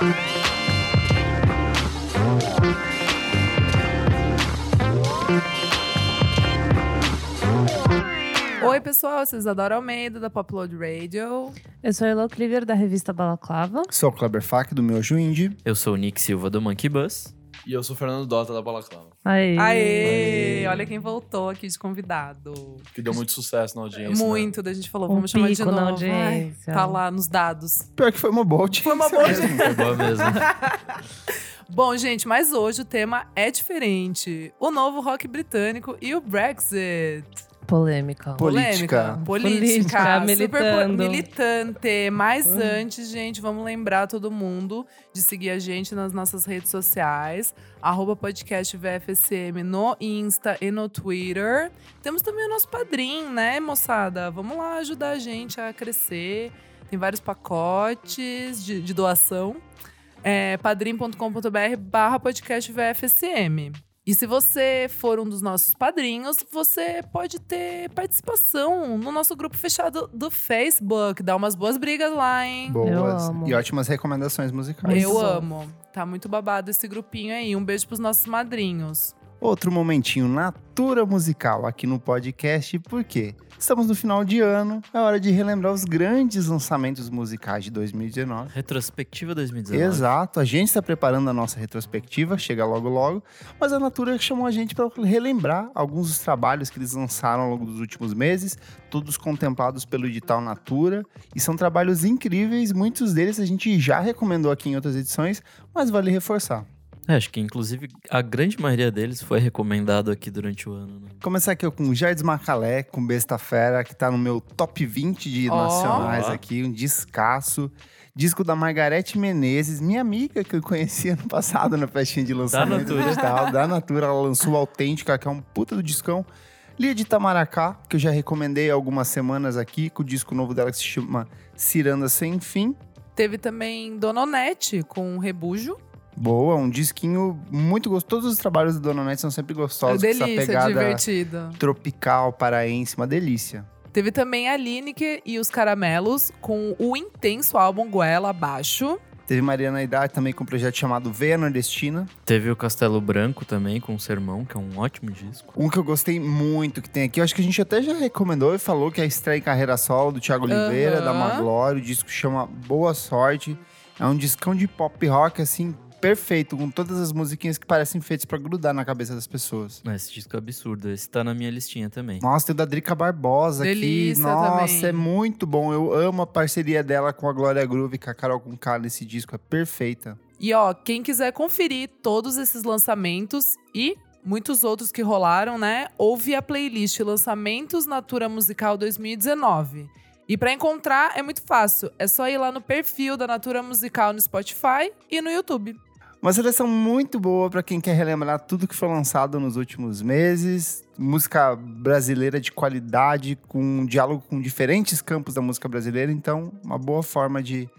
Oi, pessoal, vocês adoram Almeida, da Popload Radio. Eu sou a Elo Cleaver, da revista Balaclava. Sou o Kleber Fak, do meu Indie. Eu sou o Nick Silva do Monkey Bus. E eu sou o Fernando Dota da Balaclava. Aê! Aê! Olha quem voltou aqui de convidado. Que deu muito sucesso na audiência. né? Muito, da gente falou, Um vamos chamar de pico na novo. audiência. Ai, tá lá nos dados. Pior que foi uma boa audiência Foi uma boa mesmo. É boa mesmo. Bom, gente, mas hoje o tema é diferente. O novo rock britânico e o Brexit. Polêmica. Política. Polêmica. Política, Super militando. po- militante. Mas antes, gente, vamos lembrar todo mundo de seguir a gente nas nossas redes sociais. Arroba podcast VFSM no Insta e no Twitter. Temos também o nosso padrinho, né, moçada? Vamos lá ajudar a gente a crescer. Tem vários pacotes de, de doação. É padrim.com.br barra podcast VFSM. E se você for um dos nossos padrinhos, você pode ter participação no nosso grupo fechado do Facebook. Dá umas boas brigas lá, hein? Boas. E ótimas recomendações musicais. Eu Isso. amo. Tá muito babado esse grupinho aí. Um beijo pros nossos madrinhos. Outro momentinho natura musical aqui no podcast, por quê? Estamos no final de ano, é hora de relembrar os grandes lançamentos musicais de 2019. Retrospectiva 2019. Exato, a gente está preparando a nossa retrospectiva, chega logo logo, mas a Natura chamou a gente para relembrar alguns dos trabalhos que eles lançaram ao longo dos últimos meses, todos contemplados pelo edital Natura, e são trabalhos incríveis, muitos deles a gente já recomendou aqui em outras edições, mas vale reforçar. É, acho que inclusive a grande maioria deles foi recomendado aqui durante o ano. Né? Começar aqui com Jardim Macalé, com Besta Fera, que tá no meu top 20 de Ó. nacionais aqui, um descasso. Disco da Margarete Menezes, minha amiga que eu conheci ano passado na festinha de lançamento Natura. digital, da Natura. Ela lançou o Autêntica, que é um puta do discão. Lia de Itamaracá, que eu já recomendei há algumas semanas aqui, com o disco novo dela que se chama Ciranda Sem Fim. Teve também Dononete com Rebujo. Boa, um disquinho muito gostoso. Todos os trabalhos do Dona Nete são sempre gostosos. essa delícia, pegada divertido. tropical, paraense, uma delícia. Teve também a Lineker e os Caramelos com o intenso álbum Goela Abaixo. Teve Mariana Idade também com um projeto chamado Veia Nordestina. Teve o Castelo Branco também, com o Sermão, que é um ótimo disco. Um que eu gostei muito que tem aqui, eu acho que a gente até já recomendou e falou que é a estreia em carreira solo do Thiago Oliveira, Aham. da Maglória. O disco chama Boa Sorte. É um discão de pop rock, assim, perfeito, com todas as musiquinhas que parecem feitas pra grudar na cabeça das pessoas. Mas Esse disco é absurdo. Esse tá na minha listinha também. Nossa, tem o da Drica Barbosa Delícia aqui. Nossa, também. é muito bom. Eu amo a parceria dela com a Glória Groove, com a Carol Conká nesse disco. É perfeita. E ó, quem quiser conferir todos esses lançamentos e muitos outros que rolaram, né? Ouve a playlist Lançamentos Natura Musical 2019. E pra encontrar é muito fácil, é só ir lá no perfil da Natura Musical no Spotify e no YouTube. Uma seleção muito boa pra quem quer relembrar tudo que foi lançado nos últimos meses. Música brasileira de qualidade, com um diálogo com diferentes campos da música brasileira. Então, uma boa forma de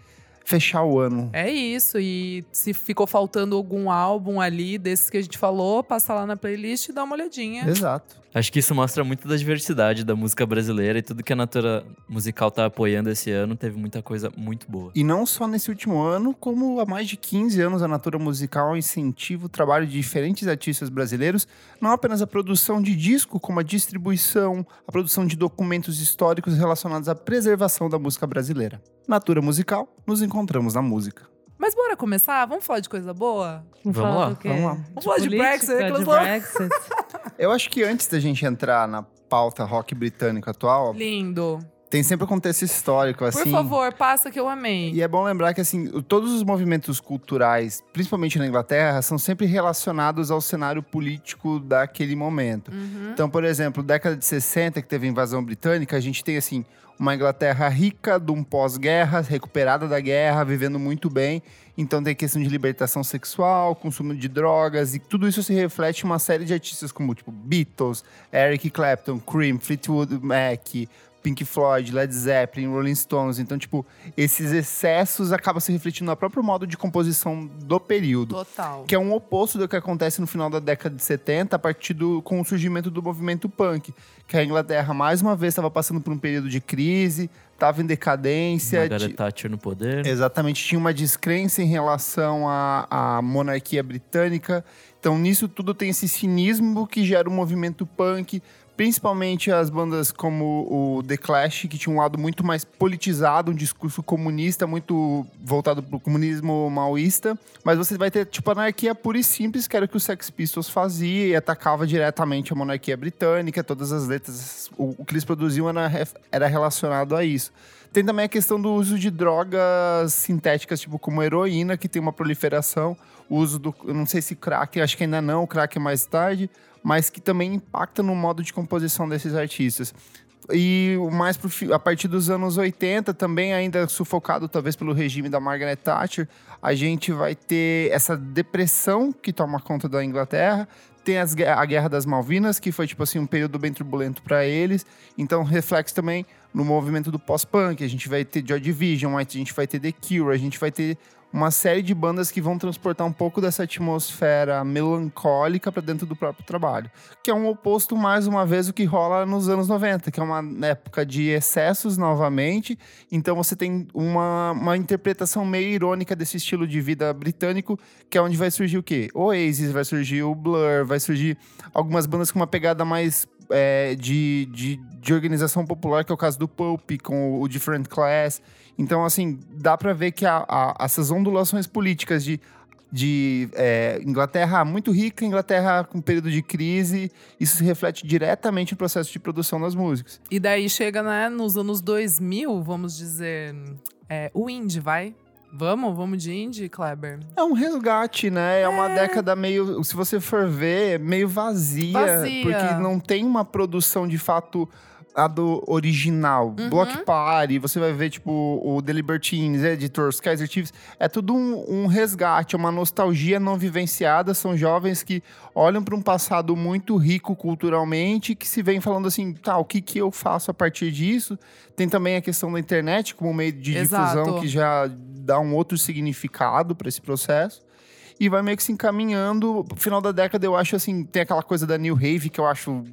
fechar o ano. É isso, e se ficou faltando algum álbum ali desses que a gente falou, passa lá na playlist e dá uma olhadinha. Exato. Acho que isso mostra muito da diversidade da música brasileira e tudo que a Natura Musical tá apoiando esse ano. Teve muita coisa muito boa. E não só nesse último ano, como há mais de 15 anos a Natura Musical incentiva o trabalho de diferentes artistas brasileiros, não apenas a produção de disco, como a distribuição, a produção de documentos históricos relacionados à preservação da música brasileira. Natura Musical, nos encontramos na música. Mas bora começar? Vamos falar de coisa boa? Vamos Vamos falar lá, vamos lá. Vamos falar de política, Brexit, de Closão? Brexit. Eu acho que antes da gente entrar na pauta rock britânico atual, Lindo. Tem sempre um contexto histórico, assim. Por favor, passa que eu amei. E é bom lembrar que, assim, todos os movimentos culturais, principalmente na Inglaterra, são sempre relacionados ao cenário político daquele momento. Uhum. Então, por exemplo, década de 60, que teve a invasão britânica, a gente tem, assim, uma Inglaterra rica de um pós-guerra, recuperada da guerra, vivendo muito bem. Então tem questão de libertação sexual, consumo de drogas, e tudo isso se reflete em uma série de artistas como, tipo, Beatles, Eric Clapton, Cream, Fleetwood Mac, Pink Floyd, Led Zeppelin, Rolling Stones. Então, tipo, esses excessos acabam se refletindo no próprio modo de composição do período. Total. Que é um oposto do que acontece no final da década de 70, a partir do com o surgimento do movimento punk. Que a Inglaterra, mais uma vez, estava passando por um período de crise, estava em decadência. Margaret ti- Thatcher no poder. Exatamente, tinha uma descrença em relação à, à monarquia britânica. Então, nisso tudo tem esse cinismo que gera o movimento punk, principalmente as bandas como o The Clash, que tinha um lado muito mais politizado, um discurso comunista, muito voltado para o comunismo maoísta. Mas você vai ter, tipo, anarquia pura e simples, que era o que o Sex Pistols fazia e atacava diretamente a monarquia britânica. Todas as letras, o, o que eles produziam era, era relacionado a isso. Tem também a questão do uso de drogas sintéticas, tipo como heroína, que tem uma proliferação. O uso do. Eu não sei se crack, acho que ainda não, crack é mais tarde, mas que também impacta no modo de composição desses artistas. E mais pro a partir dos anos 80, também ainda sufocado talvez pelo regime da Margaret Thatcher, a gente vai ter essa depressão que toma conta da Inglaterra. Tem as a Guerra das Malvinas, que foi tipo assim um período bem turbulento para eles. Então, reflexo também no movimento do pós-punk. A gente vai ter Joy Division, a gente vai ter The Cure, a gente vai ter uma série de bandas que vão transportar um pouco dessa atmosfera melancólica para dentro do próprio trabalho. Que é um oposto, mais uma vez, do que rola nos anos 90, que é uma época de excessos novamente. Então você tem uma, uma interpretação meio irônica desse estilo de vida britânico, que é onde vai surgir o quê? Oasis, vai surgir o Blur, vai surgir algumas bandas com uma pegada mais é, de, de, de organização popular, que é o caso do Pulp, com o Different Class. Então, assim, dá pra ver que a- a- essas ondulações políticas de, de é, Inglaterra muito rica, Inglaterra com período de crise, isso se reflete diretamente no processo de produção das músicas. E daí chega, né, nos anos 2000, vamos dizer, é, o indie, vai? Vamos? Vamos de indie, Kleber? É um resgate, né? É uma década meio, se você for ver, meio vazia, Vazia. porque não tem uma produção de fato a do original. Uhum. Block Party, você vai ver tipo o The Libertines, Editors, Kaiser Chiefs, é tudo um, um resgate, é uma nostalgia não vivenciada, são jovens que olham para um passado muito rico culturalmente, que se vem falando assim, tá, o que que eu faço a partir disso? Tem também a questão da internet como meio de Exato. difusão que já dá um outro significado para esse processo. E vai meio que se encaminhando. No final da década, eu acho assim, tem aquela coisa da New Rave, que eu acho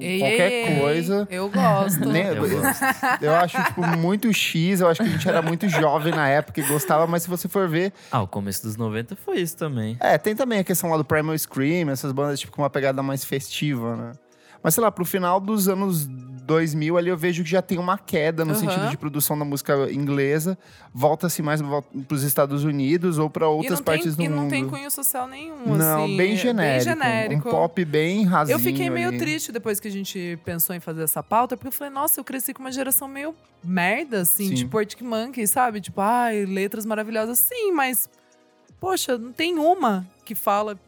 Ei, qualquer ei, coisa. Eu gosto. Né? Eu gosto. Eu acho, tipo, muito X. Eu acho que a gente era muito jovem na época e gostava, mas se você for ver. Ah, o começo dos 90 foi isso também. É, tem também a questão lá do Primal Scream, essas bandas, tipo, com uma pegada mais festiva, né? Mas sei lá, pro final dos anos 2000 ali eu vejo que já tem uma queda no Aham. sentido de produção da música inglesa. Volta-se mais pros Estados Unidos ou para E outras partes tem, do e mundo. não tem cunho social nenhum, Não, assim. bem é genérico, Bem genérico. Um pop bem rasinho Eu fiquei meio ali. triste depois que a gente pensou em fazer essa pauta, porque eu falei, nossa, eu cresci com uma geração meio merda, assim, Sim. tipo Arctic Monkey, sabe? Tipo, ai, letras maravilhosas. Sim, mas, poxa, não tem uma que fala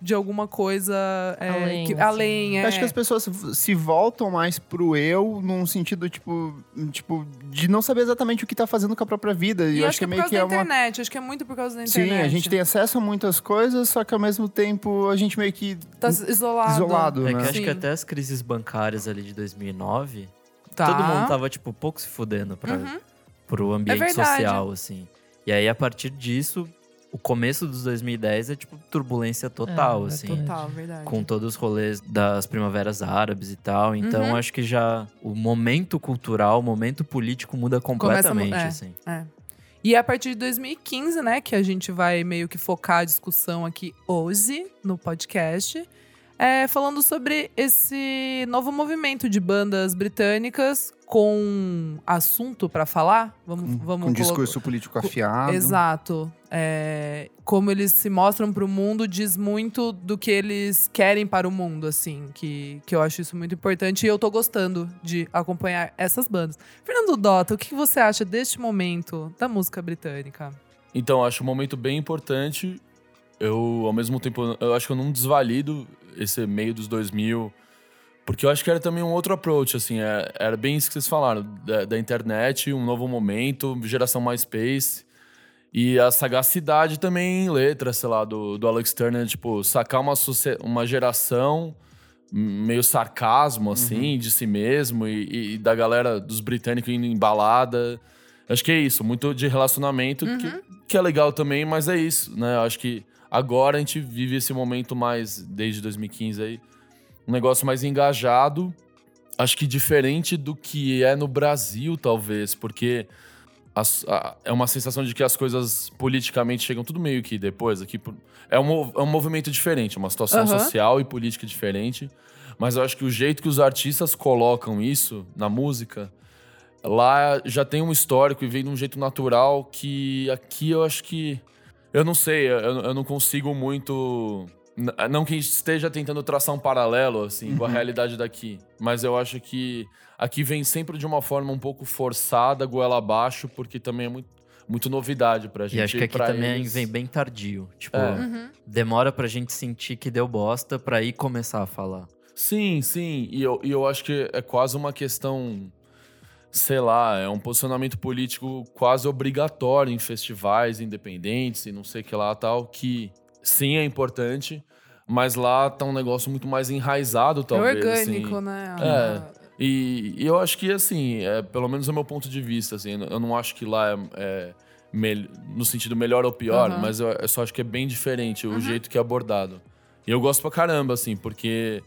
de alguma coisa é, Além, que- assim. além. Eu é. Acho que as pessoas se voltam mais pro eu, num sentido, tipo, tipo, de não saber exatamente o que tá fazendo com a própria vida. E, E eu acho que é por meio causa que da é uma. internet, acho que é muito por causa da internet. Sim, a gente tem acesso a muitas coisas, só que ao mesmo tempo a gente meio que Tá isolado. isolado, É né? que acho que Sim. até as crises bancárias ali de 2009, Tá. todo mundo tava, tipo, pouco se fudendo pra, Uhum. pro ambiente verdade. social, assim. E aí, a partir disso, o começo dos 2010 é, tipo, turbulência total, É, é assim. Total, verdade. Com todos os rolês das primaveras árabes e tal. Então, Uhum. acho que já o momento cultural, o momento político muda completamente, é. assim. É. E é a partir de 2015, né, que a gente vai meio que focar a discussão aqui hoje no podcast, é, falando sobre esse novo movimento de bandas britânicas com assunto pra falar. Vamos, vamos com colocar- discurso político afiado. Exato. É, como eles se mostram pro mundo diz muito do que eles querem para o mundo, assim. Que, que eu acho isso muito importante e eu tô gostando de acompanhar essas bandas. Fernando Dota, o que você acha deste momento da música britânica? Então, acho um momento bem importante. Eu, ao mesmo tempo, eu acho que eu não desvalido esse meio dos 2000, porque eu acho que era também um outro approach, assim, é- era bem isso que vocês falaram, da, da internet, um novo momento, geração MySpace, e a sagacidade também em letras, sei lá, do, do Alex Turner, tipo, sacar uma, uma geração meio sarcasmo, assim, de si mesmo e, e da galera dos britânicos indo em balada. Acho que é isso, muito de relacionamento, que, que é legal também, mas é isso, né? Acho que agora a gente vive esse momento mais, desde 2015 aí, um negócio mais engajado. Acho que diferente do que é no Brasil, talvez, porque as- a- é uma sensação de que as coisas politicamente chegam tudo meio que depois. Aqui, é, um, é um movimento diferente, uma situação Aham. social e política diferente. Mas eu acho que o jeito que os artistas colocam isso na música, lá já tem um histórico e vem de um jeito natural que aqui eu acho que. Eu não sei, eu, eu não consigo muito. Não que esteja tentando traçar um paralelo, assim, com a realidade daqui. Mas eu acho que aqui vem sempre de uma forma um pouco forçada, goela abaixo, porque também é muito, muito novidade pra gente. E acho que aqui também eles- vem bem tardio. Tipo, É. demora pra gente sentir que deu bosta pra ir começar a falar. Sim, sim. E eu, e eu acho que é quase uma questão. Sei lá, é um posicionamento político quase obrigatório em festivais independentes e não sei o que lá tal, que sim é importante, mas lá tá um negócio muito mais enraizado, É talvez. orgânico, assim. né? É. E, e eu acho que, assim, é, pelo menos é o meu ponto de vista, assim, eu não acho que lá é, é no sentido melhor ou pior, Aham. mas eu, eu só acho que é bem diferente o jeito que é abordado. E eu gosto pra caramba, assim, porque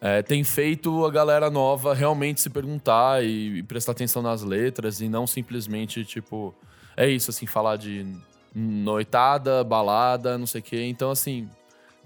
é, tem feito a galera nova realmente se perguntar e, e prestar atenção nas letras e não simplesmente, tipo, é isso, assim, falar de noitada, balada, não sei o quê. Então, assim,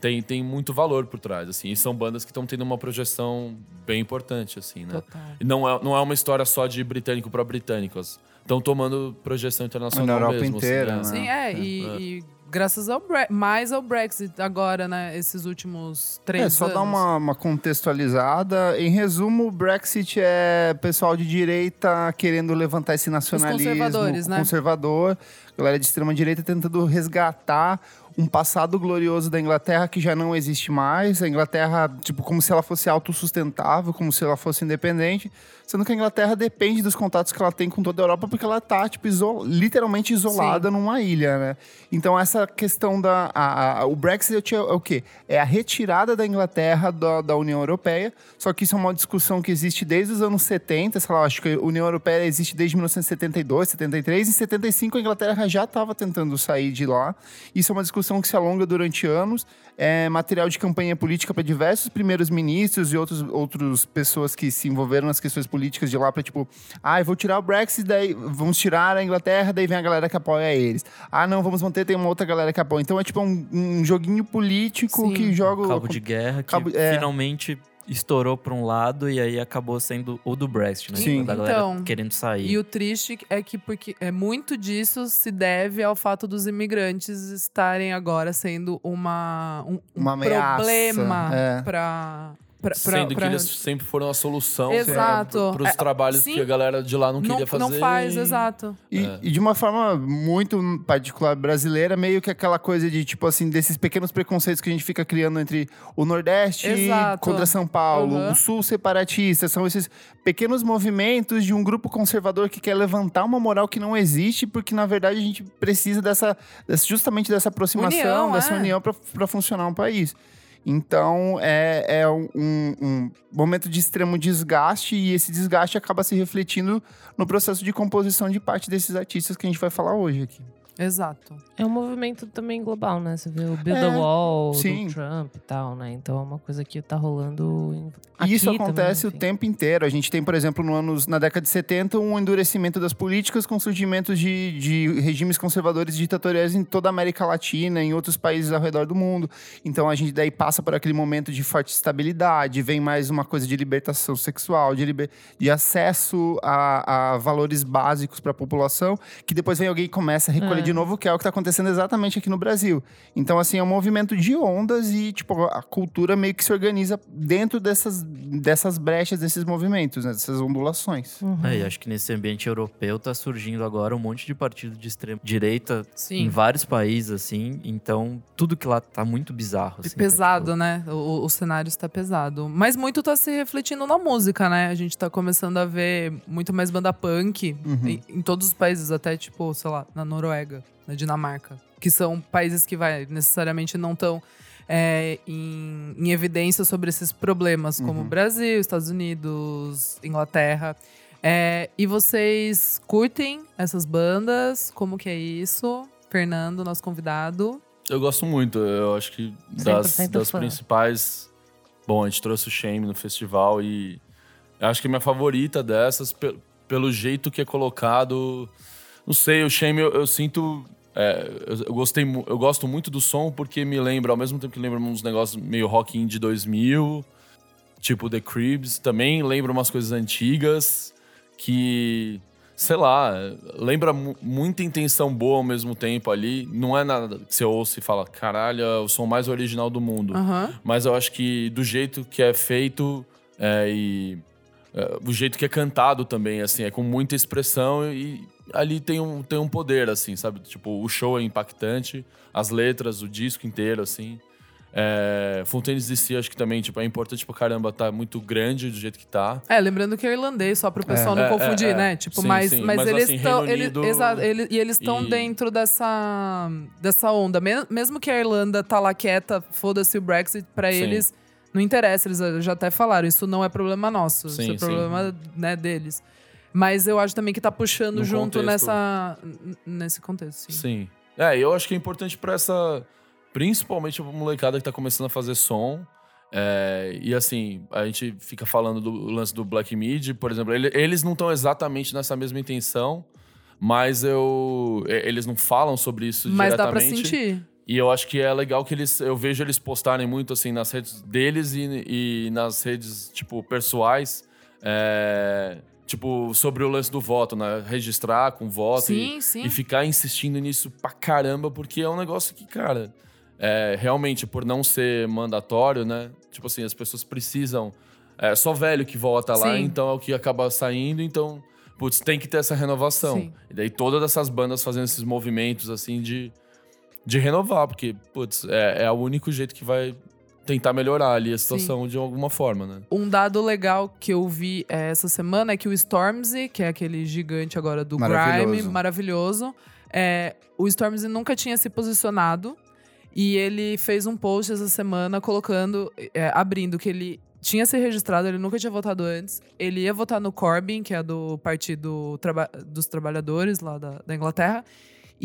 tem, tem muito valor por trás, assim. E são bandas que estão tendo uma projeção bem importante, assim, né? Total. E não é, não é uma história só de britânico para britânicos. Estão tomando projeção internacional Na Europa mesmo. inteira, assim, né? Sim, é, e, e graças ao Bre mais ao Brexit agora, né? Esses últimos três É, só anos. dar uma, uma contextualizada. Em resumo, o Brexit é pessoal de direita querendo levantar esse nacionalismo conservadores, né? conservador, galera de extrema direita tentando resgatar um passado glorioso da Inglaterra que já não existe mais. A Inglaterra, tipo, como se ela fosse autossustentável, como se ela fosse independente. Sendo que a Inglaterra depende dos contatos que ela tem com toda a Europa, porque ela tá, tipo, iso- literalmente isolada numa ilha, né? Então, essa questão da. a- a- o Brexit é o quê? É a retirada da Inglaterra da, da União Europeia. Só que isso é uma discussão que existe desde os anos 70, sei lá, acho que a União Europeia existe desde 1972, 73. Em 75, a Inglaterra já estava tentando sair de lá. Isso é uma discussão que se alonga durante anos. É material de campanha política para diversos primeiros ministros e outros outras pessoas que se envolveram nas questões políticas de lá para tipo, ah, eu vou tirar o Brexit, daí vamos tirar a Inglaterra, daí vem a galera que apoia eles. Ah, não, vamos manter, tem uma outra galera que apoia. Então é tipo um, um joguinho político Sim. que joga Cabo de guerra que Cabo- é. finalmente estourou pra um lado e aí acabou sendo o do Brexit, né? Sim. Da galera Então, querendo sair. E o triste é que porque é muito disso se deve ao fato dos imigrantes estarem agora sendo uma um, um Uma ameaça, problema é. para para Sendo que eles sempre foram a solução Exato. para os É, trabalhos sim. que a galera de lá não não, queria fazer. não faz, e- exato. E, É. e de uma forma muito particular brasileira, meio que aquela coisa de, tipo assim, desses pequenos preconceitos que a gente fica criando entre o Nordeste Exato. contra São Paulo, Uhum. o Sul separatista. São esses pequenos movimentos de um grupo conservador que quer levantar uma moral que não existe, porque na verdade a gente precisa dessa, dessa- justamente dessa aproximação, União, dessa é. união para funcionar um país. Então é, é um, um momento de extremo desgaste e esse desgaste acaba se refletindo no processo de composição de parte desses artistas que a gente vai falar hoje aqui. Exato. É um movimento também global, né? Você vê o Build É, the Wall sim. do Trump e tal, né? Então é uma coisa que tá rolando em- E isso também, acontece o enfim. tempo inteiro. A gente tem, por exemplo, no anos, na década de 70, um endurecimento das políticas com surgimento de, de regimes conservadores e ditatoriais em toda a América Latina, em outros países ao redor do mundo. Então a gente daí passa por aquele momento de forte estabilidade, vem mais uma coisa de libertação sexual, de, liber- de acesso a, a valores básicos para a população, que depois vem alguém e começa a recolher É. de novo, que é o que está acontecendo exatamente aqui no Brasil. Então, assim, é um movimento de ondas e, tipo, a cultura meio que se organiza dentro dessas, dessas brechas, desses movimentos, né? Dessas ondulações. Uhum. É, e acho que nesse ambiente europeu tá surgindo agora um monte de partido de extrema direita em Sim. vários países, assim. Então, tudo que lá tá muito bizarro. E Assim, tá, pesado, tipo, né? O, o cenário está pesado. Mas muito tá se refletindo na música, né? A gente tá começando a ver muito mais banda punk Uhum. em, em todos os países, até tipo, sei lá, na Noruega, na Dinamarca. Que são países que vai, necessariamente não tão é, em, em evidência sobre esses problemas, como Uhum. Brasil, Estados Unidos, Inglaterra. É, e vocês curtem essas bandas? Como que é isso? Fernando, nosso convidado. Eu gosto muito. Eu acho que das, 100% das fã. principais. Bom, a gente trouxe o Shame no festival e eu acho que a minha favorita dessas, pe- pelo jeito que é colocado. Não sei, o Shame eu, eu sinto. é, eu, eu gostei, eu gosto muito do som porque me lembra, ao mesmo tempo que lembra uns negócios meio rock indie 2000, tipo The Cribs, também lembra umas coisas antigas que, sei lá, lembra mu- muita intenção boa ao mesmo tempo ali. Não é nada que você ouça e fala, caralho, é o som mais original do mundo. Mas eu acho que do jeito que é feito é, e é, do jeito que é cantado também, assim, é com muita expressão e ali tem um, tem um poder, assim, sabe? Tipo, o show é impactante, as letras, o disco inteiro, assim. É, Fontaines DC, acho que também, tipo, é importante pra caramba, tá muito grande do jeito que tá. É, lembrando que é irlandês, só pro pessoal É, não é, confundir, é, né? é. Tipo, Sim, mas, sim. mas, Mas, eles assim, estão. Reino Eles, Unido exato, ele- e eles estão e- dentro dessa, dessa onda. Me- Mesmo que a Irlanda tá lá quieta, foda-se o Brexit, pra Sim. eles não interessa. Eles já até falaram, isso não é problema nosso, isso é problema né, deles. Mas eu acho também que tá puxando No junto contexto. nessa, nesse contexto. Sim. Sim. É, eu acho que é importante pra essa. Principalmente a molecada que tá começando a fazer som. É, e assim, a gente fica falando do lance do Black Mid, por exemplo. ele- eles não estão exatamente nessa mesma intenção, mas eu. Eles não falam sobre isso Mas dá pra diretamente. sentir. E eu acho que é legal que eles. Eu vejo eles postarem muito assim nas redes deles e, e nas redes, tipo, pessoais. é, tipo, sobre o lance do voto, né? Registrar com voto e- Sim, sim. e ficar insistindo nisso pra caramba, porque é um negócio que, cara, é, realmente, por não ser mandatório, né? Tipo assim, as pessoas precisam. É só velho que vota lá, Sim. então é o que acaba saindo, então. Putz, tem que ter essa renovação. Sim. E daí todas essas bandas fazendo esses movimentos, assim, de, de renovar, porque, putz, é, é o único jeito que vai tentar melhorar ali a situação de alguma forma, né? Um dado legal que eu vi eh, essa semana é que o Stormzy, que é aquele gigante agora do Maravilhoso. Grime, maravilhoso, é, o Stormzy nunca tinha se posicionado e ele fez um post essa semana colocando, eh, abrindo que ele tinha se registrado, ele nunca tinha votado antes. Ele ia votar no Corbyn, que é do Partido Traba- dos Trabalhadores lá da, da Inglaterra.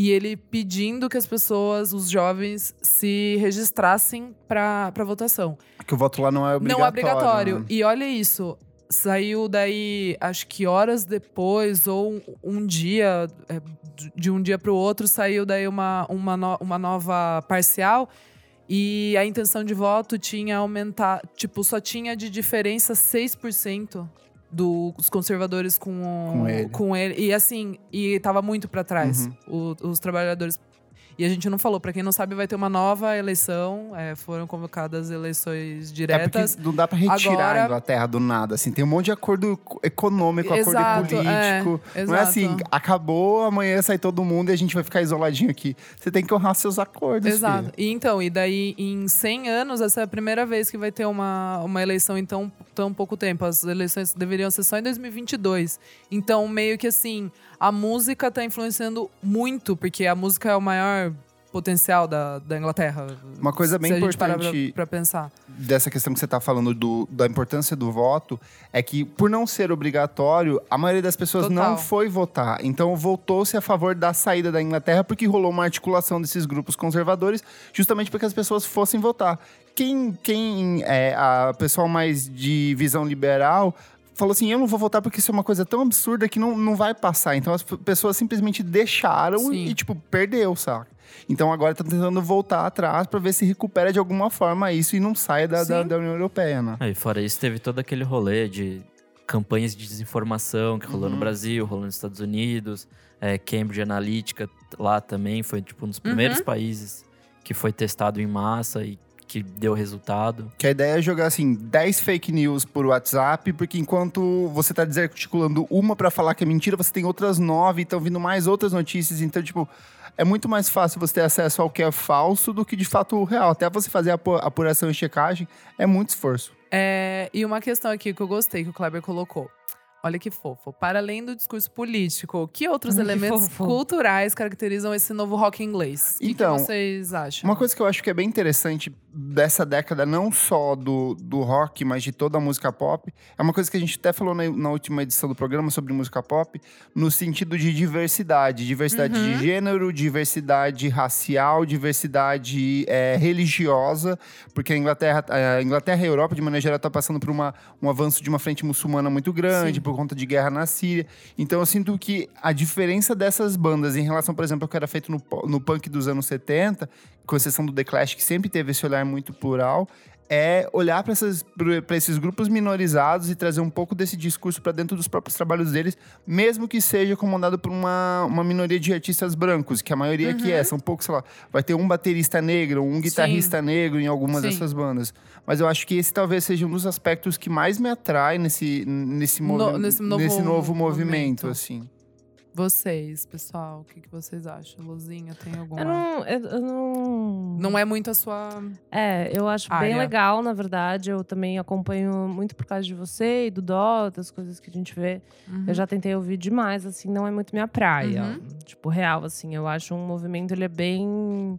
E ele pedindo que as pessoas, os jovens, se registrassem para votação. Que o voto lá não é obrigatório. Não é obrigatório. né? E olha isso. Saiu daí, acho que horas depois, ou um, dia, é, de- de um dia para o outro, saiu daí uma, uma, no- uma nova parcial. E a intenção de voto tinha aumentar, tipo, só tinha de diferença 6% dos conservadores com, o- Com ele. com ele. E assim, e tava muito para trás, Uhum. o- os trabalhadores. E a gente não falou, para quem não sabe, vai ter uma nova eleição. é, foram convocadas eleições É diretas. porque não dá pra retirar Agora- a Inglaterra do nada, assim. Tem um monte de acordo co- econômico, acordo Exato, político. é, não é assim, acabou, amanhã sai todo mundo e a gente vai ficar isoladinho aqui. Você tem que honrar seus acordos, Exato. filho. E então, e daí em 100 anos, essa é a primeira vez que vai ter uma, uma eleição em tão, tão pouco tempo. As eleições deveriam ser só em 2022. Então, meio que assim, a música tá influenciando muito, porque a música é o maior potencial da, da Inglaterra. Uma coisa bem importante- pra, pra pensar. Dessa questão que você tá falando do, da importância do voto, é que por não ser obrigatório, a maioria das pessoas Total. não foi votar. Então votou-se a favor da saída da Inglaterra porque rolou uma articulação desses grupos conservadores, justamente para que as pessoas fossem votar. Quem, quem é a pessoal mais de visão liberal falou assim: eu não vou votar porque isso é uma coisa tão absurda que não, não vai passar. Então as pessoas simplesmente deixaram Sim. e, tipo, perdeu, saca? Então agora tá tentando voltar atrás para ver se recupera de alguma forma isso e não saia da, da, da União Europeia, né? Aí, fora isso, teve todo aquele rolê de campanhas de desinformação que rolou no Uhum. Brasil, rolou nos Estados Unidos, é, Cambridge Analytica lá também foi tipo um dos primeiros Uhum. países que foi testado em massa e que deu resultado. Que a ideia é jogar assim 10 fake news por WhatsApp, porque enquanto você tá desarticulando uma para falar que é mentira, você tem outras nove e estão vindo mais outras notícias, então tipo é muito mais fácil você ter acesso ao que é falso do que de fato o real. Até você fazer a apu- apuração e checagem é muito esforço. É, e uma questão aqui que eu gostei que o Kleber colocou. Olha que fofo. Para além do discurso político, que outros que elementos fofo. culturais caracterizam esse novo rock inglês? O que que Então, vocês acham? Uma coisa que eu acho que é bem interessante dessa década, não só do, do rock, mas de toda a música pop, é uma coisa que a gente até falou na, na última edição do programa sobre música pop, no sentido de diversidade. Diversidade Uhum. de gênero, diversidade racial, diversidade é, religiosa, porque a Inglaterra, a Inglaterra e a Europa, de maneira geral, está passando por uma, um avanço de uma frente muçulmana muito grande, Sim. Por conta de guerra na Síria. Então eu sinto que a diferença dessas bandas em relação, por exemplo, ao que era feito no, no punk dos anos 70, com exceção do The Clash, que sempre teve esse olhar muito plural, é olhar para esses grupos minorizados e trazer um pouco desse discurso para dentro dos próprios trabalhos deles, mesmo que seja comandado por uma, uma minoria de artistas brancos, que a maioria aqui é, são poucos, sei lá, vai ter um baterista negro, um guitarrista negro em algumas Sim. dessas bandas. Mas eu acho que esse talvez seja um dos aspectos que mais me atrai nesse, nesse, No- movi- nesse novo nesse novo movimento, momento. assim. Vocês, pessoal, o que, que vocês acham? Luzinha, tem alguma? Eu não, eu, eu não. Não é muito a sua. É, eu acho bem Área. legal, na verdade. Eu também acompanho muito por causa de você e do Dó, das coisas que a gente vê. Uhum. Eu já tentei ouvir demais, assim, não é muito minha praia. Uhum. Tipo, real, assim. Eu acho um movimento, ele é bem.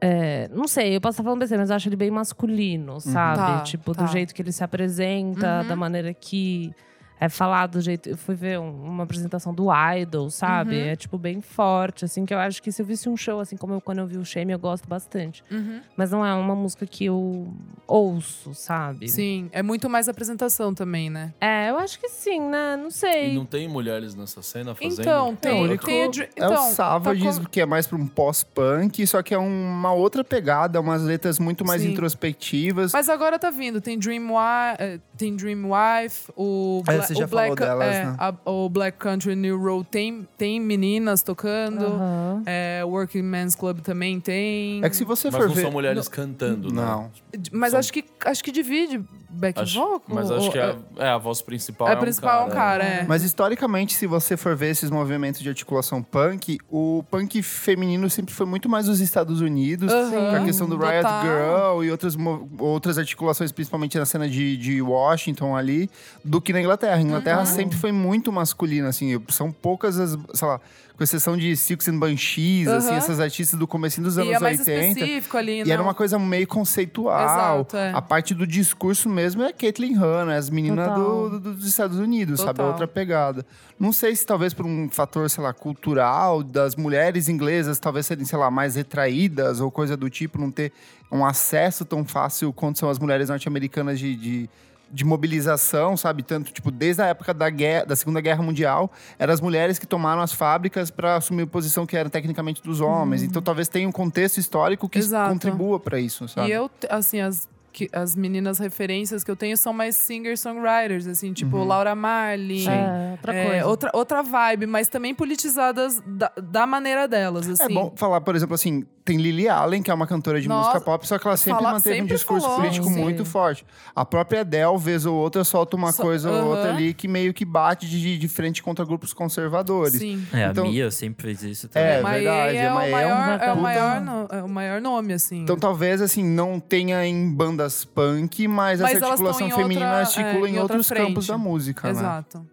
é, não sei, eu posso estar falando besteira, mas eu acho ele bem masculino, sabe? Tá, tipo, tá. do jeito que ele se apresenta, Uhum. da maneira que é falado, do jeito. Eu fui ver um- uma apresentação do Idol, sabe? Uhum. É, tipo, bem forte, assim, que eu acho que se eu visse um show, assim, como eu, quando eu vi o Shame, eu gosto bastante. Uhum. Mas não é uma música que eu ouço, sabe? Sim, é muito mais apresentação também, né? É, eu acho que sim, né? Não sei. E não tem mulheres nessa cena fazendo? Então, tem, o único tem a Dr- é então, o Savages, tá com- que é mais para um pós-punk, só que é uma outra pegada, umas letras muito mais Sim. introspectivas. Mas agora tá vindo, tem Dream, Wi eh, tem Dream Wife, o, É, Bla- você já o Black, falou delas, é, né? a- o Black Country New Road tem, tem meninas tocando, Aham. é, Working Men's Club também tem. É que se você Mas for não ver. são mulheres cantando, né? Não. Mas são- acho que acho que divide back Acho- vocal. mas acho que a, é, a voz principal é, é, a principal é um cara, é. Mas historicamente, se você for ver esses movimentos de articulação punk, o punk feminino sempre foi muito mais nos Estados Unidos, Aham, com a questão do Riot total. Girl e outras, outras articulações, principalmente na cena de, de Washington ali, do que na Inglaterra. A Inglaterra Uhum. sempre foi muito masculina, assim, são poucas as, sei lá, com exceção de Silks and Banshees, assim, Aham. essas artistas do começo dos anos e é mais 80. específico ali, E né? era uma coisa meio conceitual. Exato, é. A parte do discurso mesmo é Caitlyn Hanna, as meninas Total. do, do- dos Estados Unidos, sabe? É Total. outra pegada. Não sei se talvez por um fator, sei lá, cultural, das mulheres inglesas talvez serem, sei lá, mais retraídas ou coisa do tipo, não ter um acesso tão fácil quanto são as mulheres norte-americanas de. de de mobilização, sabe? Tanto, tipo, desde a época da, guerra, da Segunda Guerra Mundial, eram as mulheres que tomaram as fábricas para assumir posição que era tecnicamente dos homens. Então, talvez tenha um contexto histórico que Uhum. Exato. contribua para isso, sabe? E eu, assim, as, que, as meninas referências que eu tenho são mais singer-songwriters, assim, tipo Uhum. Laura Marlin. É, outra é, coisa. outra, outra vibe, mas também politizadas da, da maneira delas, assim. É bom falar, por exemplo, assim, tem Lily Allen, que é uma cantora de Nossa, música pop, só que ela sempre fala- manteve um sempre discurso falou, político sim. muito forte. A própria Adele, vez ou outra, solta uma Só- coisa ou aham. outra ali que meio que bate de, de frente contra grupos conservadores. Sim. É, Então- a Mia sempre fez isso também. É, Mas verdade, é, a o Maia é um maior, é, o maior no- é o maior nome, assim. Então talvez, assim, não tenha em bandas punk, mas, Mas essa articulação em feminina outra- articula é, em em outros campos frente. da música, né? Exato.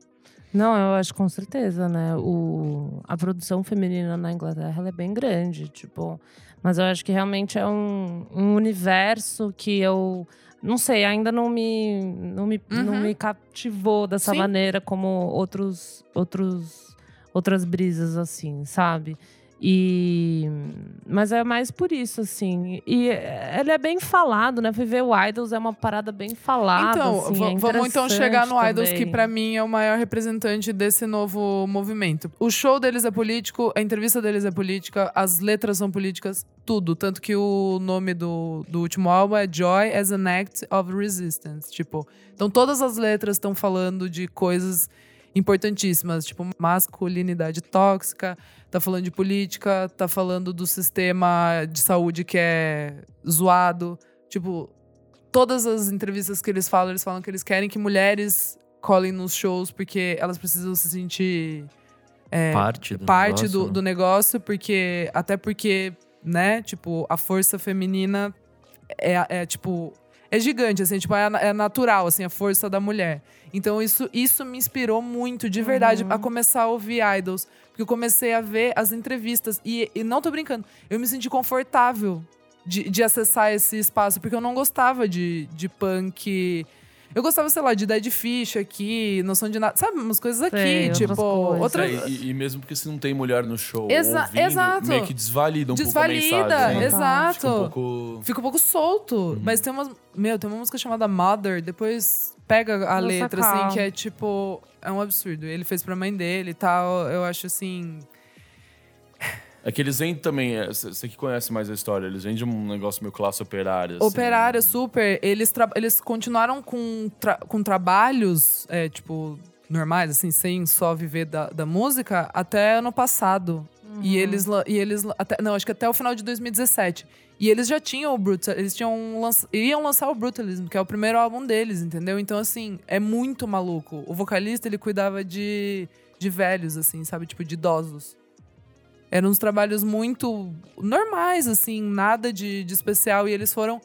Não, eu acho com certeza, né? O, a produção feminina na Inglaterra é bem grande, tipo. Mas eu acho que realmente é um, um universo que eu não sei, ainda não me não me, não Uhum. me cativou dessa Sim. maneira como outros outros outras brisas assim, sabe? E mas é mais por isso assim. E ele é bem falado, né? Fui ver o Idols é uma parada bem falada Então, assim, é vamos então chegar no interessante Idols, que também. pra mim é o maior representante desse novo movimento. O show deles é político, a entrevista deles é política, as letras são políticas, tudo. Tanto que o nome do, do último álbum é Joy as an Act of Resistance. Tipo, então todas as letras estão falando de coisas importantíssimas, tipo masculinidade tóxica, tá falando de política, tá falando do sistema de saúde que é zoado. Tipo, todas as entrevistas que eles falam, eles falam que eles querem que mulheres colhem nos shows porque elas precisam se sentir é, Parte do parte negócio, do, né? do negócio, porque até porque, né, tipo, a força feminina é, é tipo é gigante, assim, tipo, é, é natural, assim, a força da mulher. Então isso, isso me inspirou muito, de verdade, a começar a ouvir idols. Porque eu comecei a ver as entrevistas. E, e não tô brincando, eu me senti confortável de, de acessar esse espaço, porque eu não gostava de, de punk. Eu gostava, sei lá, de Dead Fish aqui, noção de nada. Sabe, umas coisas aqui, Sei, outras tipo. coisas. Outra, É, e, e mesmo porque se não tem mulher no show, Exa- ouvindo, exato. meio que desvalida um Desvalida, pouco a mensagem. né? exato. Fica um pouco... Fica um pouco solto. Mas tem umas. Meu, tem uma música chamada Mother, depois pega a Vou letra, sacar. assim, que é tipo. É um absurdo. Ele fez pra mãe dele e tal. Eu acho assim. É que eles vendem também, é, você que conhece mais a história, eles vendem um negócio meio classe operária. assim. Operária, super. Eles, tra- eles continuaram com, tra- com trabalhos, é, tipo, normais, assim, sem só viver da, da música, até ano passado. E eles. E eles até, não, acho que até o final de 2017. E eles já tinham o Brutal. Eles tinham lanç- iriam lançar o Brutalism, que é o primeiro álbum deles, entendeu? Então, assim, é muito maluco. O vocalista, ele cuidava de, de velhos, assim, sabe? Tipo, de idosos. Eram uns trabalhos muito normais, assim, nada de, de especial. E eles foram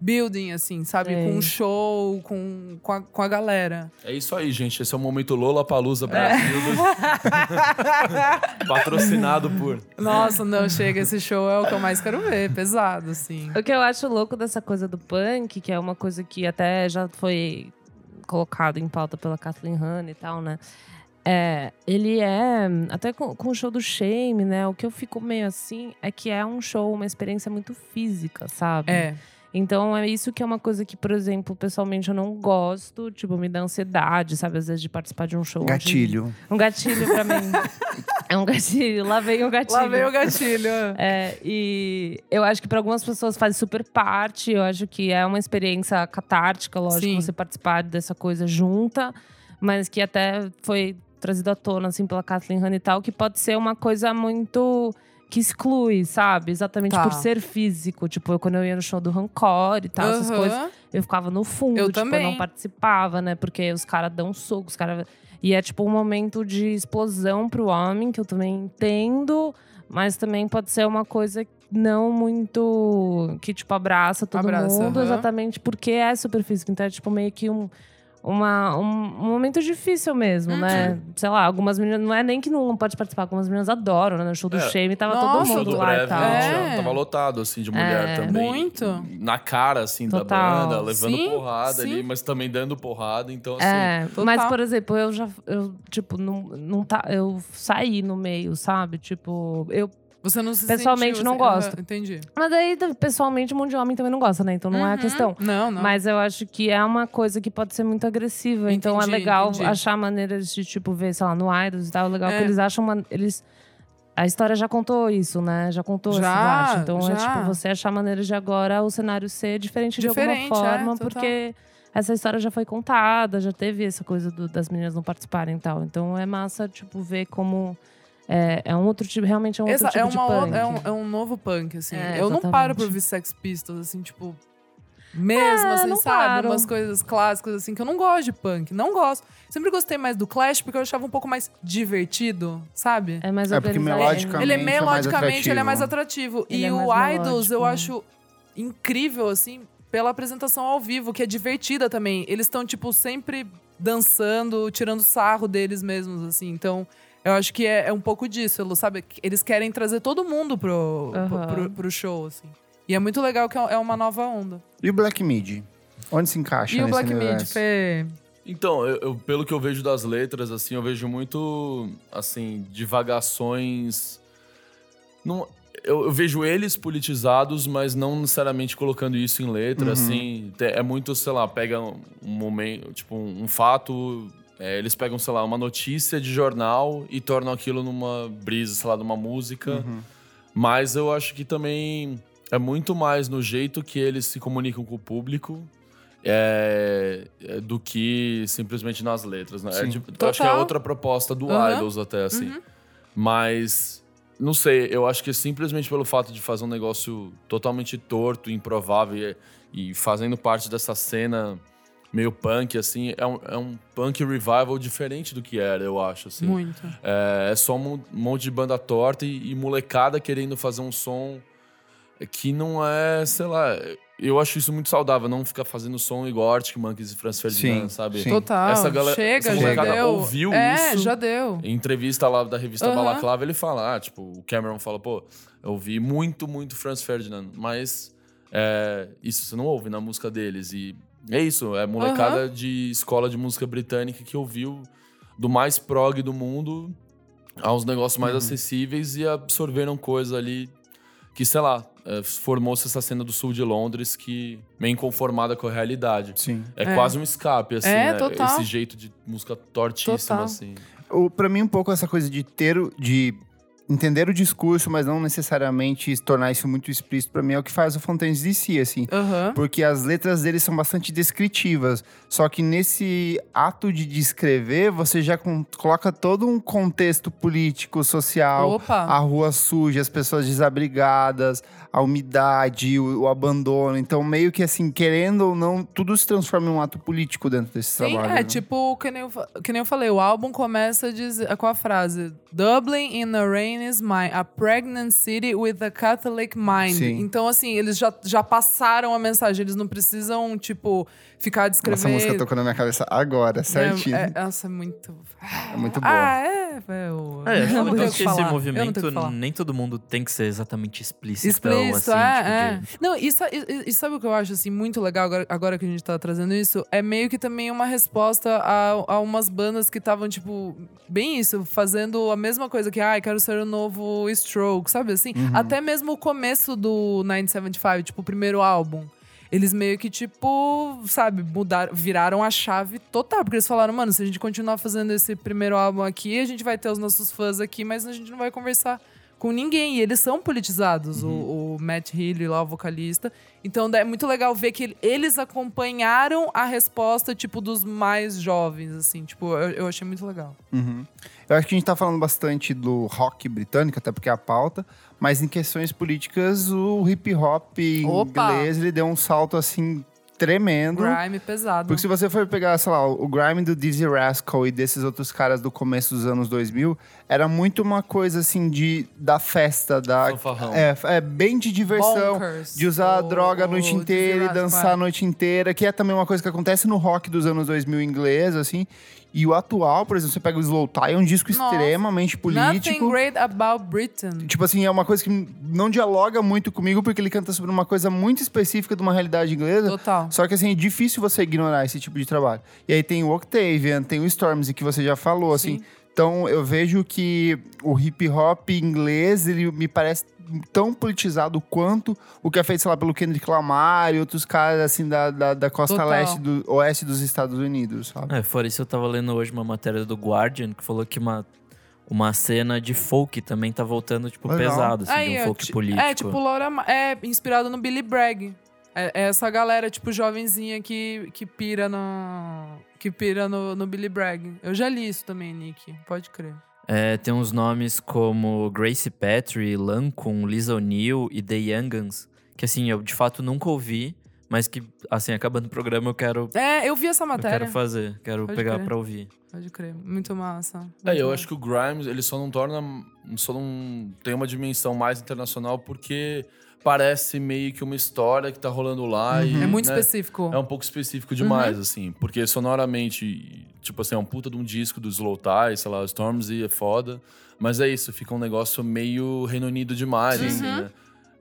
building, assim, sabe? Sei. Com um show, com, com, a, com a galera. É isso aí, gente. Esse é o momento Lola Palusa Brasil. Patrocinado por. Nossa, não, chega, esse show é o que eu mais quero ver, pesado, assim. O que eu acho louco dessa coisa do punk, que é uma coisa que até já foi colocado em pauta pela Kathleen Hanna e tal, né? É, ele é, até com, com o show do Shame, né? O que eu fico meio assim é que é um show, uma experiência muito física, sabe? É. Então é isso que é uma coisa que, por exemplo, pessoalmente eu não gosto, tipo, me dá ansiedade, sabe? Às vezes de participar de um show. onde- Gatilho. Um gatilho pra mim. é um gatilho, lá vem o gatilho. Lá veio o gatilho. É, e eu acho que para algumas pessoas faz super parte. Eu acho que é uma experiência catártica, lógico, Sim. você participar dessa coisa junta, mas que até foi trazido à tona, assim, pela Kathleen Hanna e tal, que pode ser uma coisa muito que exclui, sabe? Exatamente Tá. por ser físico. Tipo, eu, quando eu ia no show do Rancor e tal, essas Aham. coisas, eu ficava no fundo, Eu tipo, eu também. não participava, né? Porque os caras dão soco, os caras. E é tipo um momento de explosão pro homem, que eu também entendo, mas também pode ser uma coisa não muito. que, tipo, abraça todo Abraça, mundo, aham. exatamente porque é super físico. Então é tipo meio que um. Uma, um, um momento difícil mesmo, né? Uhum. Sei lá, algumas meninas. Não é nem que não pode participar, algumas meninas adoram, né? No show do É. Shame tava Nossa, todo mundo do lá e Breve tal. É. tinha- tava lotado, assim, de mulher É. também. Muito. Na cara, assim, Total. da banda, levando Sim, porrada sim. ali, mas também dando porrada. Então, assim, É, Total. mas, por exemplo, eu já, eu, tipo, não, não tá, eu saí no meio, sabe? Tipo, eu. Você não se Pessoalmente, sentiu, não assim, gosto. entendi. Mas aí, pessoalmente, um monte de homem também não gosta, né? Então não é a Uhum. questão. Não, não. Mas eu acho que é uma coisa que pode ser muito agressiva. então é Entendi, legal entendi. achar maneiras de, tipo, ver, sei lá, no Idols e tal. É legal É. que eles acham uma. Eles. A história já contou isso, né? Já contou esse Já, debate. Então é já. tipo você achar maneiras de agora o cenário ser diferente, de Diferente, alguma é, forma, total. porque essa história já foi contada, já teve essa coisa do- das meninas não participarem e tal. Então é massa, tipo, ver como. É, é um outro tipo, realmente é um outro Exa- tipo é, de uma punk. o- é, um, é um novo punk, assim. É, eu não paro pra ouvir Sex Pistols, assim, tipo. Mesmo, É, assim, sabe? paro. Umas coisas clássicas, assim, que eu não gosto de punk. Não gosto. Sempre gostei mais do Clash, porque eu achava um pouco mais divertido, sabe? É mais É, porque melodicamente- Ele é é mais melodicamente, ele é mais atrativo. Ele e é o mais Idols, eu melódico, né? acho incrível, assim, pela apresentação ao vivo, que é divertida também. Eles estão, tipo, sempre dançando, tirando sarro deles mesmos, assim. Então, eu acho que é, é um pouco disso, Lu, sabe? Eles querem trazer todo mundo pro, pro- Aham. pro, pro show, assim. E é muito legal que é uma nova onda. E o Black Mid? Onde se encaixa e o Black Mid, universo? Fê? Então, eu, eu- pelo que eu vejo das letras, assim, eu vejo muito, assim, divagações. Não, eu, eu vejo eles politizados, mas não necessariamente colocando isso em letra, Uhum. assim. É muito, sei lá, pega um momento, tipo, um fato. É, eles pegam, sei lá, uma notícia de jornal e tornam aquilo numa brisa, sei lá, numa música. Uhum. Mas eu acho que também é muito mais no jeito que eles se comunicam com o público é, é, do que simplesmente nas letras, né? É eu acho que é outra proposta do Aham. Idols até, assim. Mas, não sei, eu acho que simplesmente pelo fato de fazer um negócio totalmente torto, improvável e, e fazendo parte dessa cena meio punk, assim, é um, é um punk revival diferente do que era, eu acho, assim. Muito. É, é só um monte de banda torta e, e molecada querendo fazer um som que não é, sei lá. eu acho isso muito saudável, não ficar fazendo som igual Arctic Monkeys e Franz Ferdinand, Sim, sabe? sim. Total. Essa galera- Chega, essa já molecada deu. ouviu é, isso. já deu. Em entrevista lá da revista Aham. Balaclava, ele fala, ah, tipo, o Cameron fala, pô, eu ouvi muito, muito Franz Ferdinand, mas é, isso você não ouve na música deles. E é isso, é molecada de escola de música britânica que ouviu do mais prog do mundo aos negócios mais acessíveis e absorveram coisa ali que, sei lá, é, formou-se essa cena do sul de Londres que meio inconformada com a realidade. Sim. É, É. quase um escape, assim, É, né? total. Esse jeito de música tortíssima, Total. assim. O, pra mim, um pouco essa coisa de ter, o- de entender o discurso, mas não necessariamente tornar isso muito explícito, pra mim é o que faz o Fontaines DC, assim. Aham. Porque as letras dele são bastante descritivas. Só que nesse ato de descrever, você já coloca todo um contexto político, social, Opa. a rua suja, as pessoas desabrigadas, a umidade, o, o abandono. Então, meio que assim, querendo ou não, tudo se transforma em um ato político dentro desse Sim, trabalho. é né? tipo, que nem, eu, que nem eu falei, o álbum começa dizer, com a frase Dublin in a rainy mind, a pregnant city with a Catholic mind. Sim. Então, assim, eles já, já passaram a mensagem, eles não precisam, tipo, ficar descrevendo. a música tocou na minha cabeça agora, certinho. É, é, nossa, é muito. É muito boa. Ah, é, velho. É, eu não que que esse falar. Eu não tenho o movimento, que falar. nem todo mundo tem que ser exatamente explícito. Explícito, assim, é, tipo, é. Não, e, e- e sabe o que eu acho, assim, muito legal agora, agora que a gente tá trazendo isso? É meio que também uma resposta a, a umas bandas que estavam, tipo, bem isso, fazendo a mesma coisa que, ai, quero ser o novo Stroke, sabe assim? Até mesmo o começo do 975, tipo, o primeiro álbum. Eles meio que, tipo, sabe, mudaram, viraram a chave total. Porque eles falaram, mano, se a gente continuar fazendo esse primeiro álbum aqui, a gente vai ter os nossos fãs aqui, mas a gente não vai conversar com ninguém. E eles são politizados, o, o Matt Healy lá, o vocalista. Então é muito legal ver que ele- eles acompanharam a resposta, tipo, dos mais jovens, assim. Tipo, eu, eu achei muito legal. Uhum. Eu acho que a gente tá falando bastante do rock britânico, até porque é a pauta, mas em questões políticas, o hip hop Opa! inglês, ele deu um salto assim tremendo. Grime pesado. Porque se você for pegar, sei lá, o grime do Dizzy Rascal e desses outros caras do começo dos anos 2000, era muito uma coisa assim de da festa, da Fanfarrão. é, é bem de diversão, Bonkers. de usar O- droga a noite inteira e dançar é. a noite inteira, que é também uma coisa que acontece no rock dos anos 2000 inglês, assim. E o atual, por exemplo, você pega o Slow Tie, é um disco Nossa. extremamente Nothing político. great about Britain. Tipo assim, é uma coisa que não dialoga muito comigo, porque ele canta sobre uma coisa muito específica de uma realidade inglesa. Total. Só que assim, é difícil você ignorar esse tipo de trabalho. E aí tem o Octavian, tem o Stormzy, que você já falou, assim. Sim. Então eu vejo que o hip hop inglês, ele me parece tão politizado quanto o que é feito, sei lá, pelo Kendrick Lamar e outros caras, assim, da, da, da costa Total. leste, do oeste dos Estados Unidos, sabe? É, fora isso, eu tava lendo hoje uma matéria do Guardian que falou que uma, uma cena de folk também tá voltando, tipo, Legal. pesado, assim, de um folk ti- político. É, tipo, Laura é inspirado no Billy Bragg. É, é essa galera, tipo, jovenzinha que, que pira no. Que pira no, no Billy Bragg. Eu já li isso também, Nick. Pode crer. É, tem uns nomes como Gracie Petrie, Lancome, Lisa O'Neill e The Youngans, que assim, eu de fato nunca ouvi, mas que, assim, acabando o programa eu quero, É, eu vi essa eu matéria. quero fazer, quero Pode pegar crer. pra ouvir. Pode crer. Muito massa. É, Muito eu massa. acho que o Grimes, ele só não torna. Só não tem uma dimensão mais internacional porque parece meio que uma história que tá rolando lá. E, É muito né, específico. É um pouco específico demais, assim. Porque sonoramente, tipo assim, é um puta de um disco do Slow Tie, sei lá, o Stormzy é foda. Mas é isso, fica um negócio meio Reino Unido demais, assim, né?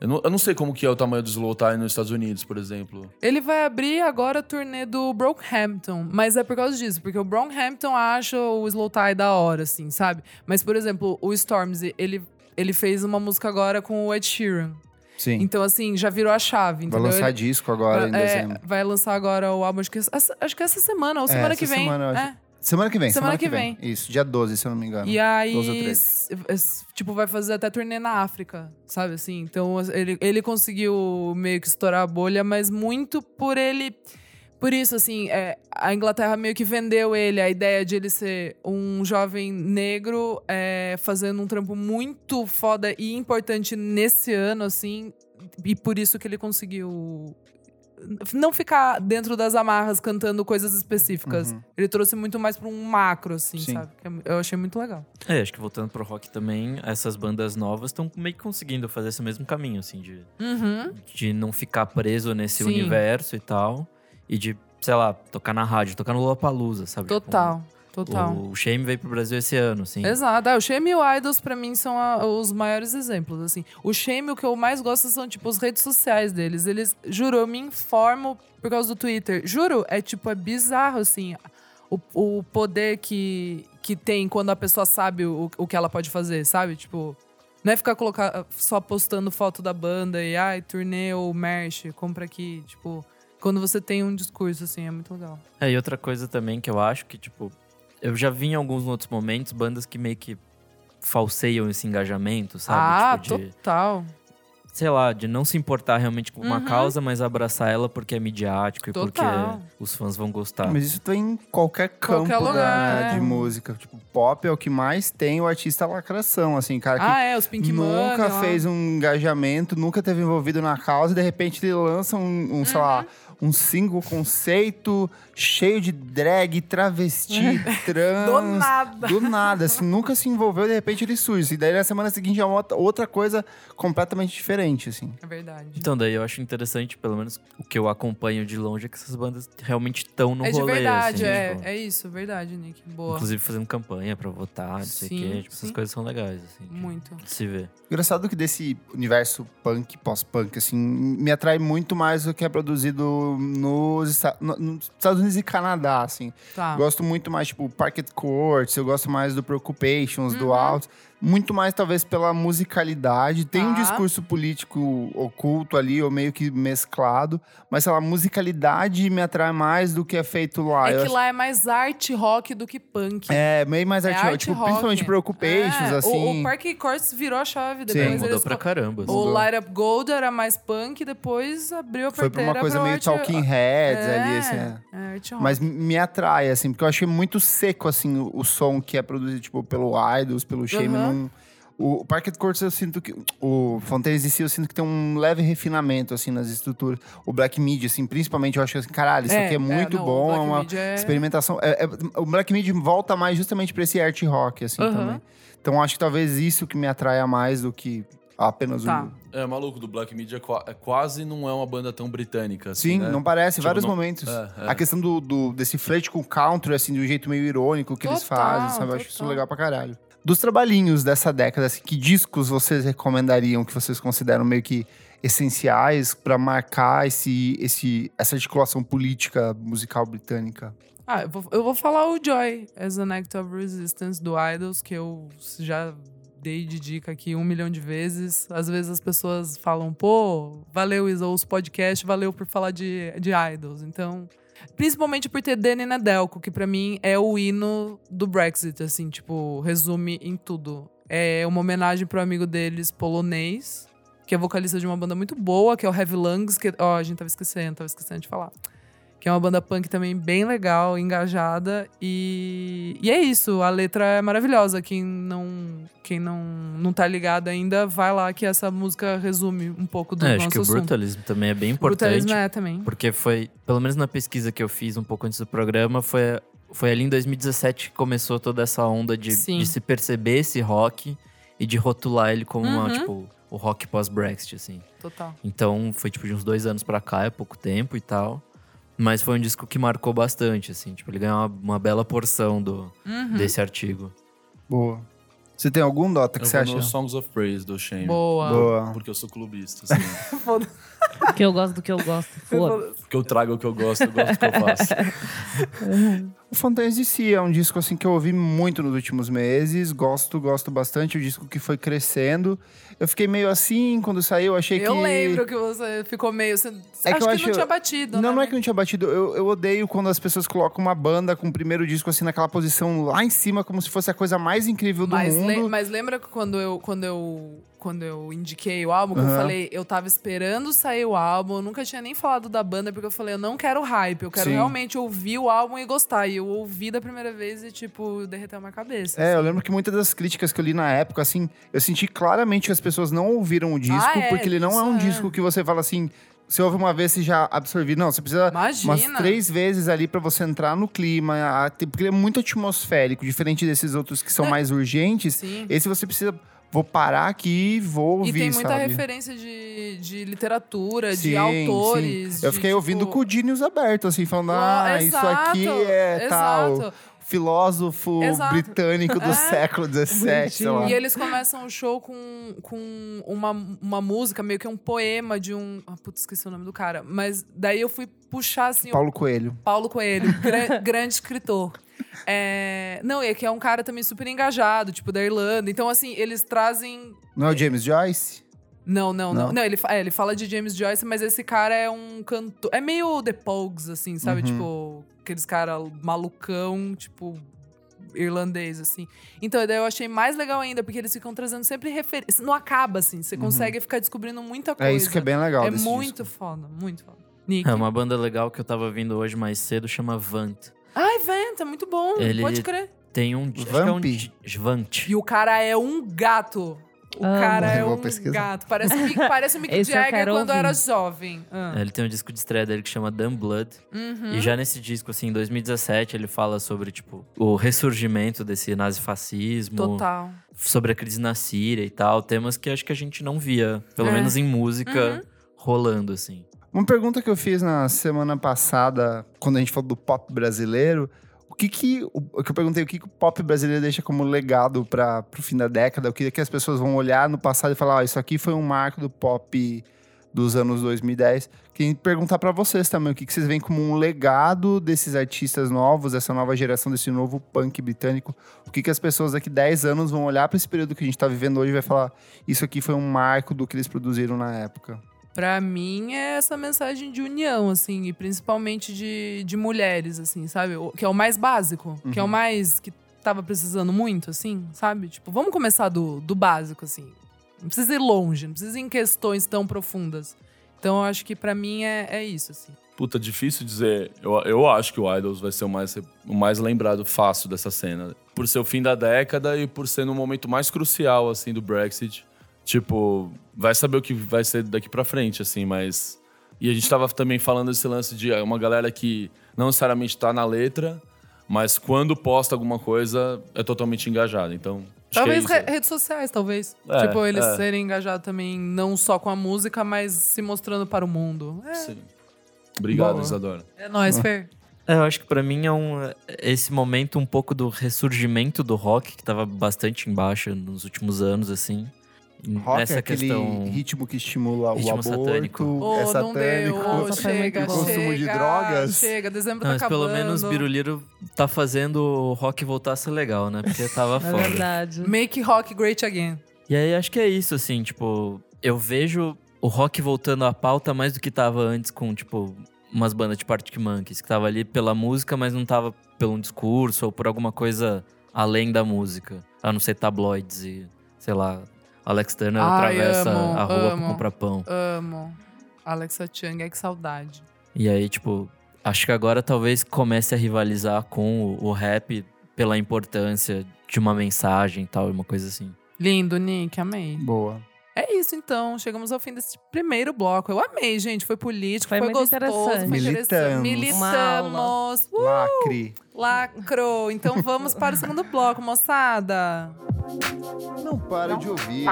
Eu não, eu não sei como que é o tamanho do Slow Tie nos Estados Unidos, por exemplo. Ele vai abrir agora a turnê do Brockhampton, mas é por causa disso, porque o Brockhampton acha o Slow Tie da hora, assim, sabe? Mas, por exemplo, o Stormzy, ele, ele fez uma música agora com o Ed Sheeran. Sim. Então, assim, já virou a chave, Vai entendeu? lançar Ele- disco agora em é, dezembro. vai lançar agora o álbum, acho que, essa, acho que essa semana, ou semana essa que vem. semana, eu acho. é. Semana que vem, Semana semana, que que vem. Isso, dia 12, se eu não me engano. E aí, 12 ou 13. s- s- tipo, vai fazer até turnê na África, sabe assim? Então, ele, ele conseguiu meio que estourar a bolha, mas muito por ele... Por isso, assim, é, a Inglaterra meio que vendeu ele a ideia de ele ser um jovem negro é, fazendo um trampo muito foda e importante nesse ano, assim. E por isso que ele conseguiu não ficar dentro das amarras cantando coisas específicas. Ele trouxe muito mais pra um macro, assim, Sim. sabe? Que é- Eu achei muito legal. É, acho que voltando pro rock também, essas bandas novas estão meio que conseguindo fazer esse mesmo caminho, assim, de, Uhum. de não ficar preso nesse Sim. universo e tal. E de, sei lá, tocar na rádio, tocar no Lollapalooza, sabe? Tipo, Total, total. O Shame veio pro Brasil esse ano, assim. Exato. É, o Shame e o Idols, pra mim, são a- os maiores exemplos, assim. O Shame, o que eu mais gosto são, tipo, as redes sociais deles. Eles, juro, eu me informo por causa do Twitter. Juro, é, tipo, é bizarro, assim, o, o poder que, que tem quando a pessoa sabe o, o que ela pode fazer, sabe? Tipo, não é ficar colocar, só postando foto da banda e, ai, turnê ou merch, compra aqui, tipo... Quando você tem um discurso, assim, é muito legal. É, e outra coisa também que eu acho que, tipo, eu já vi em alguns outros momentos bandas que meio que falseiam esse engajamento, sabe? ah, tipo, de, total. sei lá, de não se importar realmente com uma Uhum. causa, mas abraçar ela porque é midiático e Total. porque os fãs vão gostar. Mas isso tem em qualquer campo Qualquer da- lugar, né, é. de música. Tipo, pop é o que mais tem o artista lacração, assim, cara que Ah, é, os Pink nunca lá. fez um engajamento, nunca teve envolvido na causa, e de repente ele lança um, um, sei lá, Uhum. Um single conceito cheio de drag, travesti, trans. Do nada. Do nada, assim, nunca se envolveu, de repente ele surge. E daí na semana seguinte é uma outra- coisa completamente diferente, assim. É verdade. Então, daí eu acho interessante, pelo menos o que eu acompanho de longe, é que essas bandas realmente estão no é de rolê. verdade, assim, é. tipo, É isso, verdade, Nick. Boa. Inclusive fazendo campanha pra votar, não sei o quê. Tipo, essas coisas são legais, assim. de- Muito. de se ver. Engraçado que desse universo punk, pós-punk, assim, me atrai muito mais o que é produzido nos, Esta- no- nos Estados Unidos e Canadá, assim. Tá. Gosto muito mais, tipo, Parquet Courts, eu gosto mais do Preoccupations, do Uhum. Out. Muito mais, talvez, pela musicalidade. Tem um Tá. discurso político oculto ali, ou meio que mesclado. Mas, sei lá, a musicalidade me atrai mais do que é feito lá. É Eu que acho- lá é mais arte rock do que punk. É, meio mais É arte, arte tipo, rock. principalmente Preoccupations, É, o- assim. O, Park Courts virou a chave. Sim. Depois Mudou eles pra caramba. assim. O Mudou. Light Up Gold era mais punk, depois abriu a Foi pra uma coisa pro meio arte- Talking Heads é, ali, assim. é. é, arte rock. Mas me atrai, assim, porque eu achei muito seco, assim, o, o som que é produzido, tipo, pelo Idols, pelo Shame. Não, o, o Parquet Courts eu sinto que... O Fontaines DC eu sinto que tem um leve refinamento, assim, nas estruturas. O Black Midi, assim, principalmente, eu acho que, assim, caralho, isso aqui é muito não, o bom, é uma é- experimentação. É- é- o Black Midi volta mais justamente pra esse art rock, assim, Aham. também. Então acho que talvez isso que me atraia mais do que apenas Tá. o... É maluco, do Black Media é qua- é quase não é uma banda tão britânica. Assim, Sim, né? não parece, Tipo, vários não- momentos. É, é. A questão do, do- desse flerte com o country, assim, de um jeito meio irônico que eles Total, fazem, sabe? Eu acho isso total. legal pra caralho. Dos trabalhinhos dessa década, assim, que discos vocês recomendariam, que vocês consideram meio que essenciais pra marcar esse, esse, essa articulação política musical britânica? Ah, eu vou, eu vou falar o Joy, as an Act of Resistance do Idols, que eu já dei de dica aqui um milhão de vezes. Às vezes as pessoas falam, pô, valeu, Isa, os podcasts, valeu por falar de, de Idols. Então, principalmente por ter Danny Nedelko, que pra mim é o hino do Brexit, assim, tipo, resume em tudo. É uma homenagem pro amigo deles polonês, que é vocalista de uma banda muito boa, que é o Heavy Lungs, que, ó, a gente tava esquecendo, tava esquecendo de falar que é uma banda punk também bem legal, engajada e, e é isso, a letra é maravilhosa. Quem não quem não não tá ligado ainda, vai lá que essa música resume um pouco do É, nosso acho que o assunto. Brutalism também é bem importante. Brutalismo é também. Porque foi, pelo menos na pesquisa que eu fiz um pouco antes do programa, foi, foi ali em 2017 que começou toda essa onda de, de se perceber esse rock e de rotular ele como uma, Uhum. tipo, o rock pós-Brexit, assim. Total. Então foi tipo de uns dois anos pra cá, é pouco tempo e tal. Mas foi um disco que marcou bastante, assim. Tipo, ele ganhou uma, uma bela porção do, Uhum. desse artigo. Boa. Você tem algum, Dota, que Eu você acha? Songs of Praise do Shame. Boa. Boa. Porque eu sou clubista, assim. Que eu gosto do que eu gosto. Foda. porque eu trago o que eu gosto, eu gosto do que eu faço. O Fontaines de Si é um disco assim que eu ouvi muito nos últimos meses. Gosto, gosto bastante. O disco que foi crescendo. Eu fiquei meio assim quando saiu. Achei Eu que. lembro que você ficou meio. Você, É que acho eu que acho- não tinha batido. Não, né? não é que eu não tinha batido. Eu, eu odeio quando as pessoas colocam uma banda com o primeiro disco assim naquela posição lá em cima, como se fosse a coisa mais incrível do mas, le- mundo. mas lembra que quando eu, quando eu, quando eu indiquei o álbum, que eu falei, eu tava esperando sair o álbum, eu nunca tinha nem falado da banda, porque eu falei, eu não quero hype, eu quero Sim. realmente ouvir o álbum e gostar. E eu ouvi da primeira vez e, tipo, derreteu minha cabeça. É, assim. eu lembro que muitas das críticas que eu li na época, assim, eu senti claramente que as pessoas não ouviram o disco, Ah, é, porque ele não é um é. disco que você fala assim, você ouve uma vez e já absorve. Não, você precisa Imagina. umas três vezes ali pra você entrar no clima. Porque ele é muito atmosférico, diferente desses outros que são É. mais urgentes. Sim. Esse você precisa. Vou parar aqui e vou ouvir, E tem muita sabe? referência de, de literatura, Sim, de autores. sim. Eu de, fiquei ouvindo tipo, com o Dinius aberto, assim, falando: ah, isso aqui exato, é tal. exato. Filósofo Exato. britânico do É. século XVII. E eles começam o show com, com uma, uma música, meio que um poema de um. Ah, putz, esqueci o nome do cara. Mas daí eu fui puxar assim. o Paulo Coelho. Paulo Coelho, gran- grande escritor. É, não, e que é um cara também super engajado, tipo, da Irlanda. Então, assim, eles trazem. Não é o James Joyce? Não, não, não. Não? Não, ele, é, ele fala de James Joyce, mas esse cara é um cantor. É meio The Pogues, assim, sabe? Uhum. Tipo, aqueles cara malucão, tipo, irlandês, assim. Então, daí eu achei mais legal ainda, porque eles ficam trazendo sempre referência. Não acaba, assim. Você consegue ficar descobrindo muita coisa. Uhum. É isso que é bem legal É muito disco. foda, muito foda. Nick. É uma banda legal que eu tava vindo hoje mais cedo, chama Vant. Ai, Venta, muito bom. Ele- Pode crer. Tem um. acho que é um Vamp? Vant. E o cara é um gato. O Amo. cara é um pesquisar. gato. Parece, o Mick- parece o Mick Jagger quando ouvir. era jovem. Ah. Ele tem um disco de estreia dele que chama Dumb Blood. Uhum. E já nesse disco, assim, em 2017, ele fala sobre, tipo, o ressurgimento desse nazifascismo. Total. Sobre a crise na Síria e tal. Temas que acho que a gente não via, pelo É. menos em música, Uhum. rolando, assim. Uma pergunta que eu fiz na semana passada, quando a gente falou do pop brasileiro, o que que, o, que eu perguntei, o que, que o pop brasileiro deixa como legado para o fim da década? O que, que as pessoas vão olhar no passado e falar, ah, isso aqui foi um marco do pop dos anos 2010. Queria perguntar para vocês também, o que, que vocês veem como um legado desses artistas novos, dessa nova geração, desse novo punk britânico? O que, que as pessoas daqui 10 anos vão olhar para esse período que a gente tá vivendo hoje e vai falar, isso aqui foi um marco do que eles produziram na época? Pra mim é essa mensagem de união, assim, e principalmente de, de mulheres, assim, sabe? O- Que é o mais básico, que é o Uhum. mais que tava precisando muito, assim, sabe? Tipo, vamos começar do, do básico, assim. Não precisa ir longe, não precisa ir em questões tão profundas. Então eu acho que pra mim é, é isso, assim. Puta, difícil dizer. Eu, eu acho que o Idols vai ser o mais, o mais lembrado fácil dessa cena. Por ser o fim da década e por ser no momento mais crucial, assim, do Brexit. Tipo, vai saber o que vai ser daqui pra frente, assim, mas... E a gente tava também falando desse lance de uma galera que não necessariamente tá na letra, mas quando posta alguma coisa é totalmente engajada. Então, acho Talvez é redes sociais, talvez. É, tipo, eles é. serem engajados também, não só com a música, mas se mostrando para o mundo. É, Sim. Obrigado, Boa. Isadora. é nóis, Fer. É, eu acho que pra mim é um esse momento um pouco do ressurgimento do rock que tava bastante embaixo nos últimos anos assim. Rock Nessa é aquele questão ritmo que estimula Ritmo o aborto, satânico. Ô, é não satânico. chega, muito o bom. consumo de chega, drogas. Chega, dezembro Não, tá mas pelo acabando. menos Biruliro tá fazendo o rock voltar a ser legal, né? Porque tava É foda. verdade. Make rock great again. E aí acho que é isso, assim, tipo, eu vejo o rock voltando à pauta mais do que tava antes com, tipo, umas bandas tipo Arctic Monkeys, que tava ali pela música, mas não tava pelo um discurso ou por alguma coisa além da música. A não ser tabloides e, sei lá, Alex Turner Ai, atravessa amo, a rua amo. pra comprar pão. Amo. Alexa Chung, é que saudade. E aí, tipo, acho que agora talvez comece a rivalizar com o, o rap pela importância de uma mensagem e tal, uma coisa assim. Lindo, Nick, amei. Boa. É isso, então. Chegamos ao fim desse primeiro bloco. Eu amei, gente. Foi político, Foi foi, gostoso, interessante. foi interessante. Militamos. Militamos. Uh, Lacre. lacro. Então vamos para o segundo bloco, moçada. Não para de ouvir.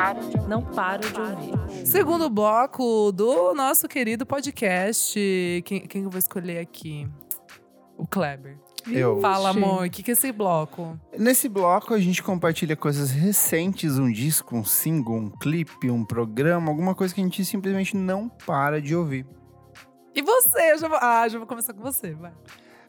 Não paro de ouvir. Segundo bloco do nosso querido podcast. Quem, quem eu vou escolher aqui? O Kleber. Eu. Fala, amor. O que, que é esse bloco? Nesse bloco a gente compartilha coisas recentes, um disco, um single, um clipe, um programa, alguma coisa que a gente simplesmente não para de ouvir. E você? Eu já vou, ah, já vou começar com você, vai.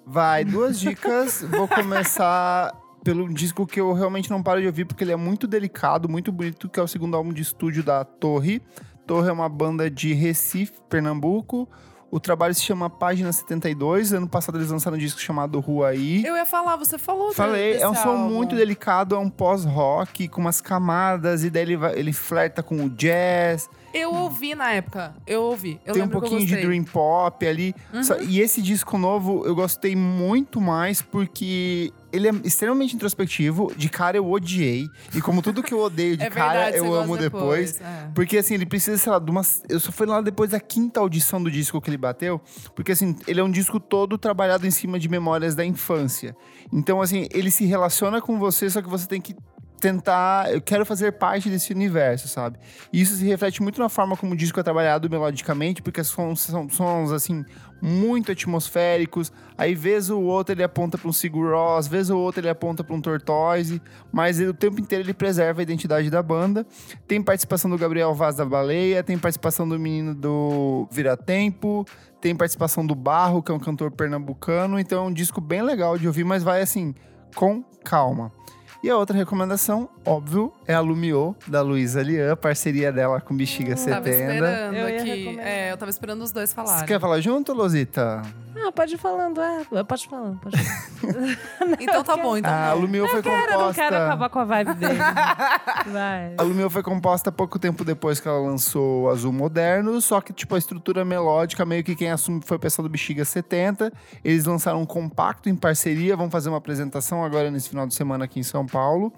Vai, duas dicas. Vou começar pelo disco que eu realmente não paro de ouvir, porque ele é muito delicado, muito bonito, que é o segundo álbum de estúdio da Torre. Torre é uma banda de Recife, Pernambuco. O trabalho se chama Página 72. Ano passado eles lançaram um disco chamado Ruaí. Eu ia falar, você falou Falei, é um som álbum. muito delicado, é um pós-rock com umas camadas, e daí ele, vai- ele flerta com o jazz, Eu ouvi na época. Eu ouvi. Eu tem um pouquinho de dream pop ali. Uhum. Só- e esse disco novo eu gostei muito mais porque ele é extremamente introspectivo. De cara, eu odiei. E como tudo que eu odeio de é cara, verdade, eu amo gosta depois. é. Porque, assim, ele precisa, sei lá, de umas. Eu só fui lá depois da quinta audição do disco que ele bateu. Porque, assim, ele é um disco todo trabalhado em cima de memórias da infância. Então, assim, ele se relaciona com você, só que você tem que tentar. Eu quero fazer parte desse universo, sabe? E isso se reflete muito na forma como o disco é trabalhado melodicamente, porque são, são sons, assim, muito atmosféricos. Aí, vez ou outra, ele aponta para um Sigur Rós, vez ou outra, ele aponta para um Tortoise, mas ele, o tempo inteiro ele preserva a identidade da banda. Tem participação do Gabriel Vaz da Baleia, tem participação do menino do Vira Tempo, tem participação do Barro, que é um cantor pernambucano. Então, é um disco bem legal de ouvir, mas vai assim, com calma. E a outra recomendação, óbvio, é a Lumiô, da Luísa Lian, parceria dela com Bexiga Tava 70. esperando Eu aqui. É, eu tava esperando os dois Você falarem. quer falar junto, Losita? Ah, pode ir falando, é. Pode ir falando, pode ir falando. Então tá bom, então. a Lumiô foi Cara, eu não composta. quero acabar com a vibe dele. Vai. A Lumiô foi composta pouco tempo depois que ela lançou o Azul Moderno, só que, tipo, a estrutura melódica, meio que quem assume foi o pessoal do Bexiga 70. Eles lançaram um compacto em parceria, vão fazer uma apresentação agora nesse final de semana aqui em São Paulo.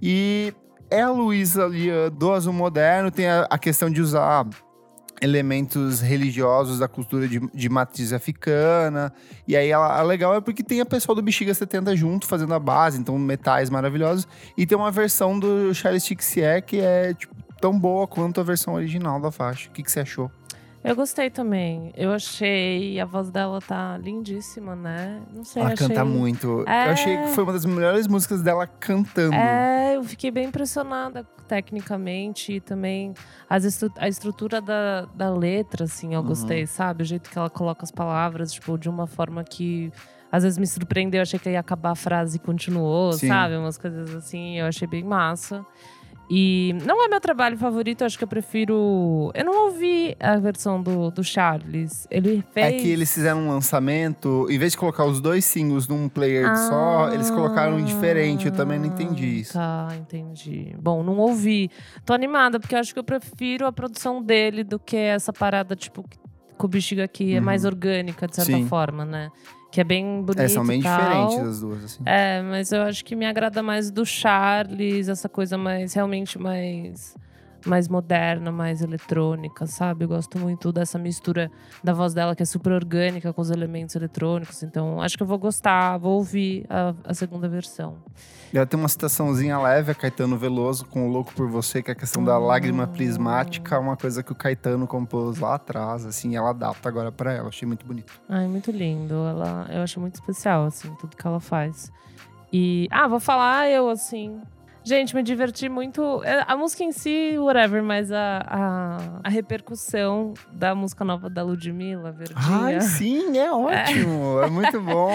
E é Luísa do Azul Moderno, tem a, a questão de usar elementos religiosos da cultura de, de matriz africana. E aí, ela, a legal é porque tem a pessoal do Bexiga 70 junto, fazendo a base, então metais maravilhosos. E tem uma versão do Charles Tixier que é, tipo, tão boa quanto a versão original da faixa. O que, que você achou? Eu gostei também. Eu achei. A voz dela tá lindíssima, né? Não sei, Ela achei... canta muito. É. Eu achei que foi uma das melhores músicas dela cantando. É, eu fiquei bem impressionada tecnicamente e também as estru- a estrutura da, da letra, assim, eu Uhum. gostei, sabe? O jeito que ela coloca as palavras, tipo, de uma forma que às vezes me surpreendeu. Eu achei que ia acabar a frase e continuou, Sim. sabe? Umas coisas assim, eu achei bem massa. E não é meu trabalho favorito, eu acho que eu prefiro. Eu não ouvi a versão do, do Charles. Ele fez. É que eles fizeram um lançamento, em vez de colocar os dois singles num player só, eles colocaram em diferente. Eu também não entendi isso. Tá, entendi. Bom, não ouvi. Tô animada, porque acho que eu prefiro a produção dele do que essa parada, tipo, com o bexiga aqui é mais orgânica, de certa Uhum. Sim. forma, né? Que é bem bonito. É, são bem diferentes as duas, assim. É, mas eu acho que me agrada mais do Charles, essa coisa mais, realmente mais mais moderna, mais eletrônica, sabe? Eu gosto muito dessa mistura da voz dela, que é super orgânica com os elementos eletrônicos. Então, acho que eu vou gostar, vou ouvir a, a segunda versão. Ela tem uma citaçãozinha leve, a Caetano Veloso, com o Louco por Você, que é a questão da lágrima prismática, uma coisa que o Caetano compôs lá atrás, assim, ela adapta agora pra ela. Achei muito bonito. Ai, muito lindo. Ela, eu acho muito especial, assim, tudo que ela faz. E. Ah, vou falar eu, assim. Gente, me diverti muito. É, A música em si, whatever, mas a, a, a repercussão da música nova da Ludmilla, Verdinha. Ai, sim, é ótimo. É, muito bom.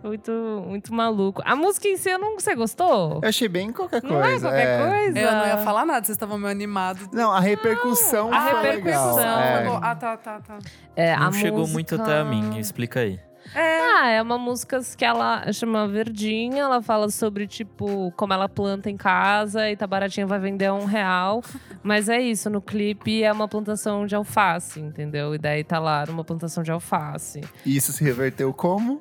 Muito, muito maluco. A música em si, eu não. Você gostou? Eu achei bem qualquer coisa. Não é qualquer coisa? Eu não ia falar nada, vocês estavam meio animados. Não, a repercussão a foi repercussão. legal. É. Ah, tá, tá, tá. É, a Não chegou muito música- até a mim, explica aí. Ah, é uma música que ela chama Verdinha. Ela fala sobre, tipo, como ela planta em casa e tá baratinha, vai vender a um real. Mas é isso, no clipe é uma plantação de alface, entendeu? E daí tá lá uma plantação de alface. E Isso se reverteu como?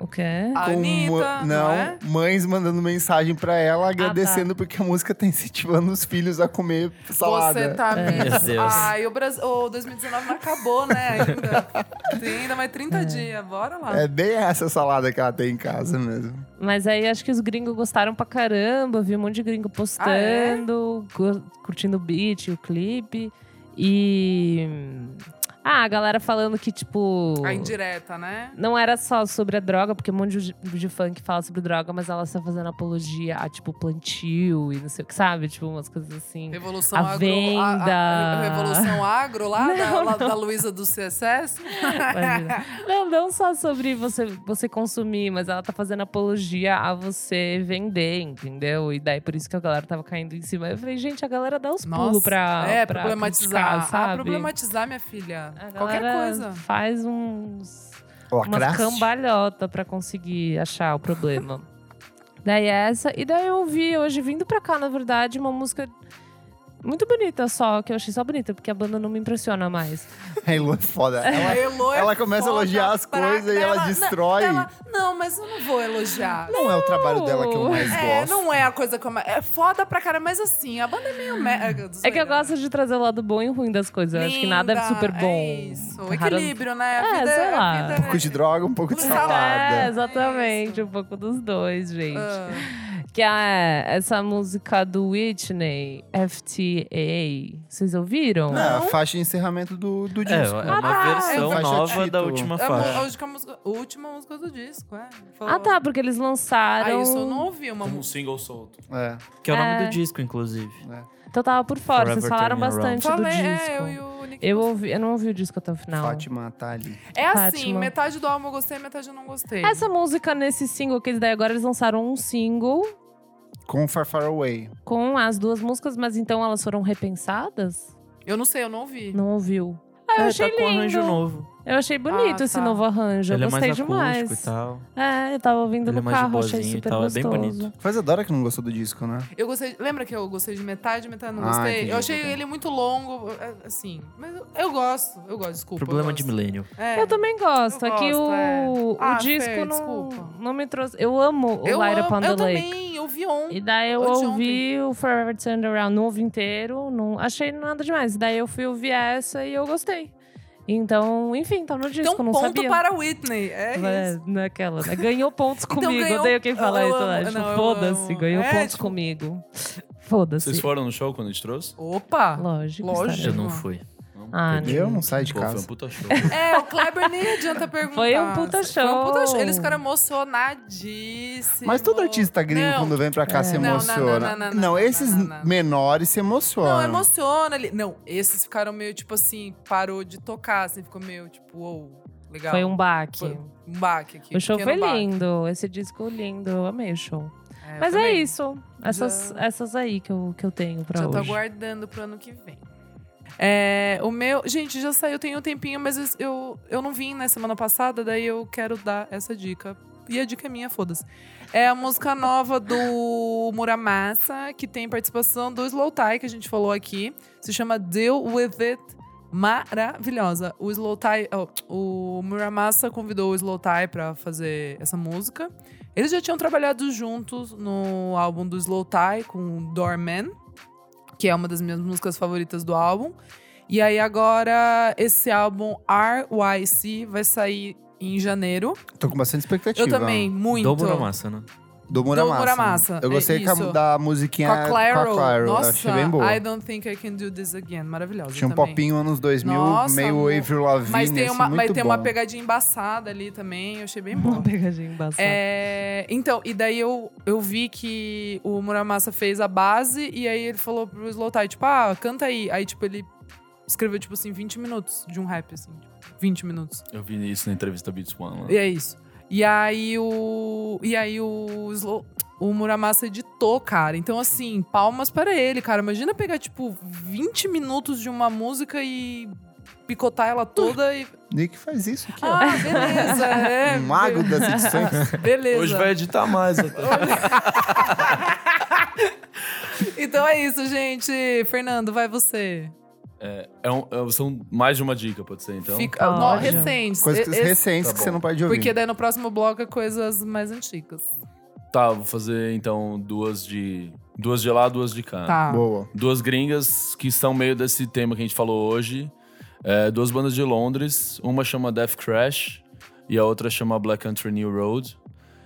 O quê? A Com Anitta, ma- não, é? mães mandando mensagem pra ela tá. agradecendo porque a música tá incentivando os filhos a comer salada. Você tá É. mesmo. Meu Deus. Ai, o, Brasil, o 2019 não acabou, né? Ainda. Tem ainda mais 30 dias. Bora lá. É bem essa salada que ela tem em casa mesmo. Mas aí acho que os gringos gostaram pra caramba. Vi um monte de gringo postando, cu- curtindo o beat, o clipe. E. Ah, a galera falando que, tipo. A indireta, né? Não era só sobre a droga, porque um monte de, de funk fala sobre droga, mas ela está fazendo apologia a, tipo, plantio e não sei o que, sabe? Tipo, umas coisas assim. Revolução A agro. venda. A, a- Revolução agro lá, da, Não, lá da Luísa do CSS. Não, não só sobre você, você consumir, mas ela tá fazendo apologia a você vender, entendeu? E daí por isso que a galera tava caindo em cima. Eu falei, gente, a galera dá os pulos pra. é, pra problematizar. criticar, sabe? Ah, problematizar, minha filha. A Qualquer coisa. Faz uns. umas Lacraste. cambalhota pra conseguir achar o problema. daí essa. E daí eu ouvi hoje, vindo pra cá, na verdade, uma música muito bonita só, que eu achei só bonita, porque a banda não me impressiona mais. A Elo é foda. A Ela, Elo é ela começa a foda elogiar as coisas e ela não, destrói. ela- não, mas eu não vou elogiar. não é o trabalho dela que eu mais É, gosto. não é a coisa que eu mais... É foda pra cara, mas assim, a banda é meio... Me... É que eu gosto de trazer o lado bom e ruim das coisas. Eu acho que nada é Linda, super bom. É isso, Raras- equilíbrio, né? A É, vida sei a lá. vida Um pouco de droga, um pouco de Um É, salada. exatamente. Um pouco dos dois, gente. Ah. Que é essa música do Whitney, FTA. Vocês ouviram? É, a faixa de encerramento do, do É, disco. é uma tá, versão é faixa nova da última É a, mu- a faixa. última música, a última música do disco, é. Falou- Ah, tá, porque eles lançaram. Ah, isso eu não ouvi uma Como um single solto. É, Que é o nome É. do disco, inclusive. Então tava por fora. Forever Vocês falaram Turning Around. bastante Falei, do é, disco. eu e o Nick Eu, ouvi, eu não ouvi o disco até o final. Fátima tá ali. É assim, Fátima. metade do álbum eu gostei, metade eu não gostei. Essa música nesse single que eles daí agora eles lançaram um single Com Far Far Away. com as duas músicas, mas então elas foram repensadas? Eu não sei, eu não ouvi. Não ouviu? Ah, eu É, achei tá com lindo. arranjo novo. Eu achei bonito Ah, esse tá. novo arranjo. Ele eu é gostei mais demais. e tal. É, eu tava ouvindo Ele é no de carro, achei e super tal, é bem gostoso. bonito. Faz adora que não gostou do disco, né? Eu gostei. Lembra que eu gostei de metade, metade eu não Ah, gostei? entendi, eu achei entendi. ele muito longo, é, assim. Mas eu, eu gosto, eu gosto, desculpa. Problema de milênio. É. Eu também gosto. Eu é gosto, o, é. o Ah, disco Fer, não, desculpa. não me trouxe. Eu amo o Eu, Light amo, Upon the eu também, eu vi ontem. E daí eu ouvi o Forever Turned Around, ouvi inteiro, não achei nada demais. Daí eu fui ouvir essa e eu gostei. Então, enfim, tá no disco, Então, não ponto sabia. para Whitney. É É, isso. naquela, né? Ganhou pontos Então, comigo. ganhou- Odeio quem fala eu isso, amo- né? Tipo, não, eu Foda-se, ganhou É, pontos tipo- comigo. Foda-se. Vocês foram no show quando a gente trouxe? Opa! Lógico. Lógico. Eu não fui. Ah, Eu não saio de Pô, foi um casa. puta show. É, o Kleber nem adianta perguntar. Foi um puta Foi um puta show. show. Eles ficaram emocionadíssimos. Mas todo artista gringo, Não. quando vem pra cá, se Não, não, emociona. não, não, não, não, esses não, não. menores se emocionam. Não, emociona ali. Não, esses ficaram meio, tipo assim, parou de tocar, assim, ficou meio, tipo, uou, legal. Foi um baque. Foi um baque aqui. O show foi baque. lindo. Esse disco lindo. Eu amei o show. É, Mas é isso. Essas, Já- essas aí que eu, que eu tenho pra Já tô hoje. aguardando pro ano que vem. É, o meu. Gente, já saiu tem um tempinho, mas eu, eu não vim na semana passada, daí eu quero dar essa dica. E a dica é minha, foda-se. É a música nova do Muramasa, que tem participação do Slow Tie, que a gente falou aqui. Se chama Deal With It. Maravilhosa. O Slow Tie. ó, o Muramasa convidou o Slow Tie pra fazer essa música. Eles já tinham trabalhado juntos no álbum do Slow Tie com Doorman que é uma das minhas músicas favoritas do álbum. E aí agora esse álbum RYC vai sair em janeiro. Tô com bastante expectativa. Eu também, muito. Do Muramasa, né? Do Muramasa. Muramasa, Eu gostei é com a- isso. da musiquinha Com a Claro. Eu Nossa, achei bem boa. I don't think I can do this again. Maravilhosa Tinha um também. popinho anos 2000, Nossa, meio amor. Avril Lavigne, Mas tem, uma, assim, mas muito tem bom. uma pegadinha embaçada ali também, eu achei bem bom. Uma pegadinha embaçada. É, então, e daí eu, eu vi que o Muramasa fez a base e aí ele falou pro Slow Tie, tipo, ah, canta aí. Aí, tipo, ele escreveu, tipo assim, 20 minutos de um rap, assim. Tipo, 20 minutos. Eu vi isso na entrevista Beats One. Lá. E é isso. E aí o. E aí o Slow. O Muramasa editou, cara. Então, assim, palmas para ele, cara. Imagina pegar, tipo, 20 minutos de uma música e picotar ela toda e. Nick faz isso aqui, ó. Ah, beleza. É, Um mago das edições. Beleza. Hoje vai editar mais até. Então é isso, gente. Fernando, vai você. É, é um- é- são mais de uma dica, pode ser, então? Fica, Pode. não, recentes. Coisas esse- recentes tá que você não pode ouvir. Porque daí no próximo bloco é coisas mais antigas. Tá, vou fazer então duas de. Duas de lá, duas de cá. Tá. Boa. Duas gringas que são meio desse tema que a gente falou hoje. É, duas bandas de Londres. Uma chama Death Crash e a outra chama Black Country New Road.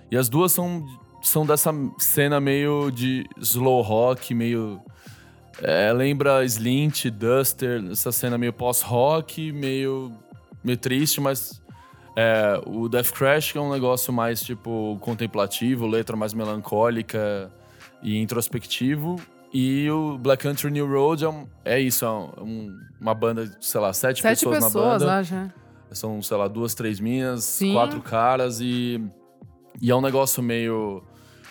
E as duas são, são dessa cena meio de slow rock, meio. É, lembra Slint, Duster, essa cena meio pós-rock, meio, meio triste, mas. é, o Death Crash é um negócio mais tipo contemplativo, letra mais melancólica e introspectivo. E o Black Country New Road é, um- é isso, é um- um- uma banda, sei lá, sete, Sete pessoas, pessoas, na banda. acho. né? São, sei lá, duas, três minhas, Sim. quatro caras e, e é um negócio meio,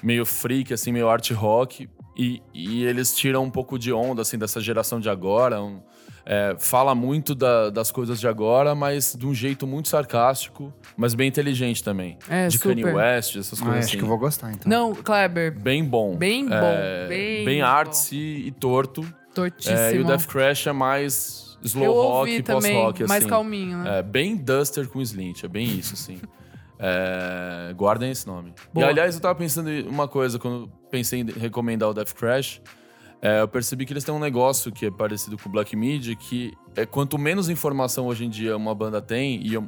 meio freak, assim, meio art rock. E, e eles tiram um pouco de onda, assim, dessa geração de agora. um- é, fala muito da- das coisas de agora, mas de um jeito muito sarcástico, mas bem inteligente também. É, de super. Kanye West, essas Ah, coisas acho assim. que eu vou gostar, então. Não, Kleber. Bem bom. Bem bom, É, bem bem artsy e torto. Tortíssimo. É, e o Death Crash é mais slow Eu rock ouvi e também, pós-rock, assim. mais calminho, né? É, bem Duster com Slint, é bem isso, assim. É, guardem esse nome. Boa. E aliás, eu tava pensando em uma coisa, quando pensei em recomendar o Death Crash, é, eu percebi que eles têm um negócio que é parecido com o Black Media, que é quanto menos informação hoje em dia uma banda tem, e eu,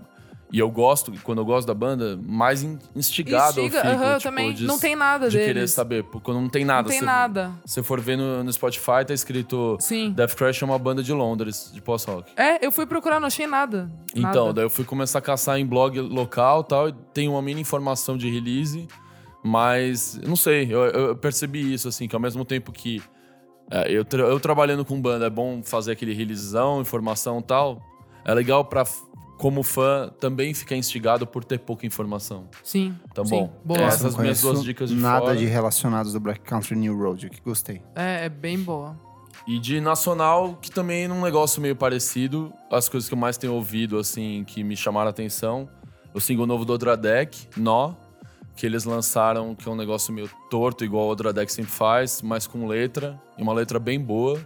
e eu gosto, quando eu gosto da banda, mais in- instigado Instiga, eu fico. aham, eu tipo, também. de- não tem nada de deles. querer saber. Quando não tem nada. Não tem você- nada. Se for ver no, no Spotify, tá escrito Sim. Death Crash é uma banda de Londres, de pós-rock. É, eu fui procurar, não achei nada. Então, Nada. daí eu fui começar a caçar em blog local e tal, e tem uma mini informação de release, mas não sei, eu, eu percebi isso, assim, que ao mesmo tempo que é, eu, tra- eu trabalhando com banda é bom fazer aquele releasezão, informação e tal, é legal pra, f- como fã, também ficar instigado por ter pouca informação. Sim. Tá sim. bom. Boa. Essas não minhas duas dicas de Nada fora. de relacionados do Black Country New Road, que gostei. É, é bem boa. E de nacional, que também é um negócio meio parecido. As coisas que eu mais tenho ouvido, assim, que me chamaram a atenção. O single novo do Odradek, Nó, que eles lançaram, que é um negócio meio torto, igual o Odradek sempre faz, mas com letra, e uma letra bem boa.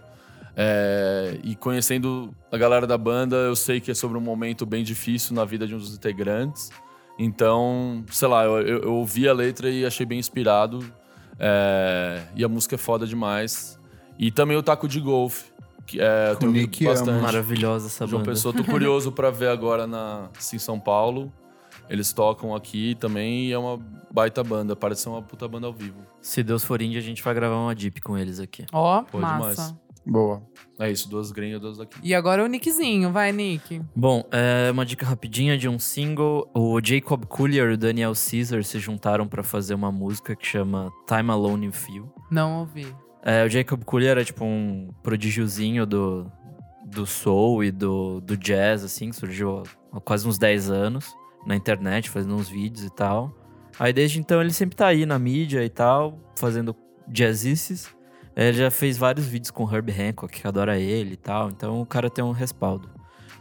É, e conhecendo a galera da banda, eu sei que é sobre um momento bem difícil na vida de um dos integrantes. Então, sei lá, eu, eu- eu ouvi a letra e achei bem inspirado. É, e a música é foda demais. E também o taco de golfe. Que é, o Nick bastante. Amos. Maravilhosa essa João banda. Pessoa, tô curioso pra ver agora na, em São Paulo. Eles tocam aqui também e é uma baita banda. Parece ser uma puta banda ao vivo. Se Deus for índia, a gente vai gravar uma deep com eles aqui. Ó, Pô, massa. demais. Boa. É isso, duas gringas, duas daqui. E agora o Nickzinho, vai, Nick. Bom, é uma dica rapidinha de um single. O Jacob Collier e o Daniel Caesar se juntaram pra fazer uma música que chama Time Alone in You. Não ouvi. É, o Jacob Collier é tipo um prodígiozinho do, do soul e do, do jazz, assim, que surgiu há quase uns 10 anos na internet, fazendo uns vídeos e tal. Aí desde então ele sempre tá aí na mídia e tal, fazendo jazzices. É, Ele já fez vários vídeos com o Herb Hancock, que adora ele e tal, então o cara tem um respaldo.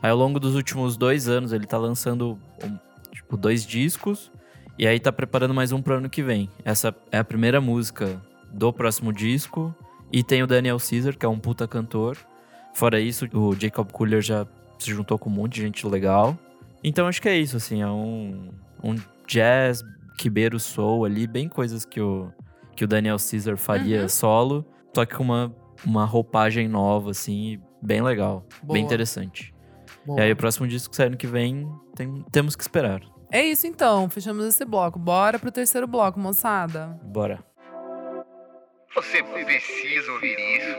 Aí ao longo dos últimos dois anos ele tá lançando um, tipo, dois discos e aí tá preparando mais um pro ano que vem. Essa é a primeira música do próximo disco. E tem o Daniel Caesar, que é um puta cantor. Fora isso, o Jacob Collier já se juntou com um monte de gente legal. Então acho que é isso, assim, é um, um jazz, quibeiro soul ali, bem coisas que o, que o Daniel Caesar faria Uhum. solo, só que com uma, uma roupagem nova, assim, bem legal, Boa. bem interessante. Boa. E aí o próximo disco que sai ano que vem, tem- temos que esperar. É isso então, fechamos esse bloco. Bora pro terceiro bloco, moçada. Bora. Você precisa ouvir isso.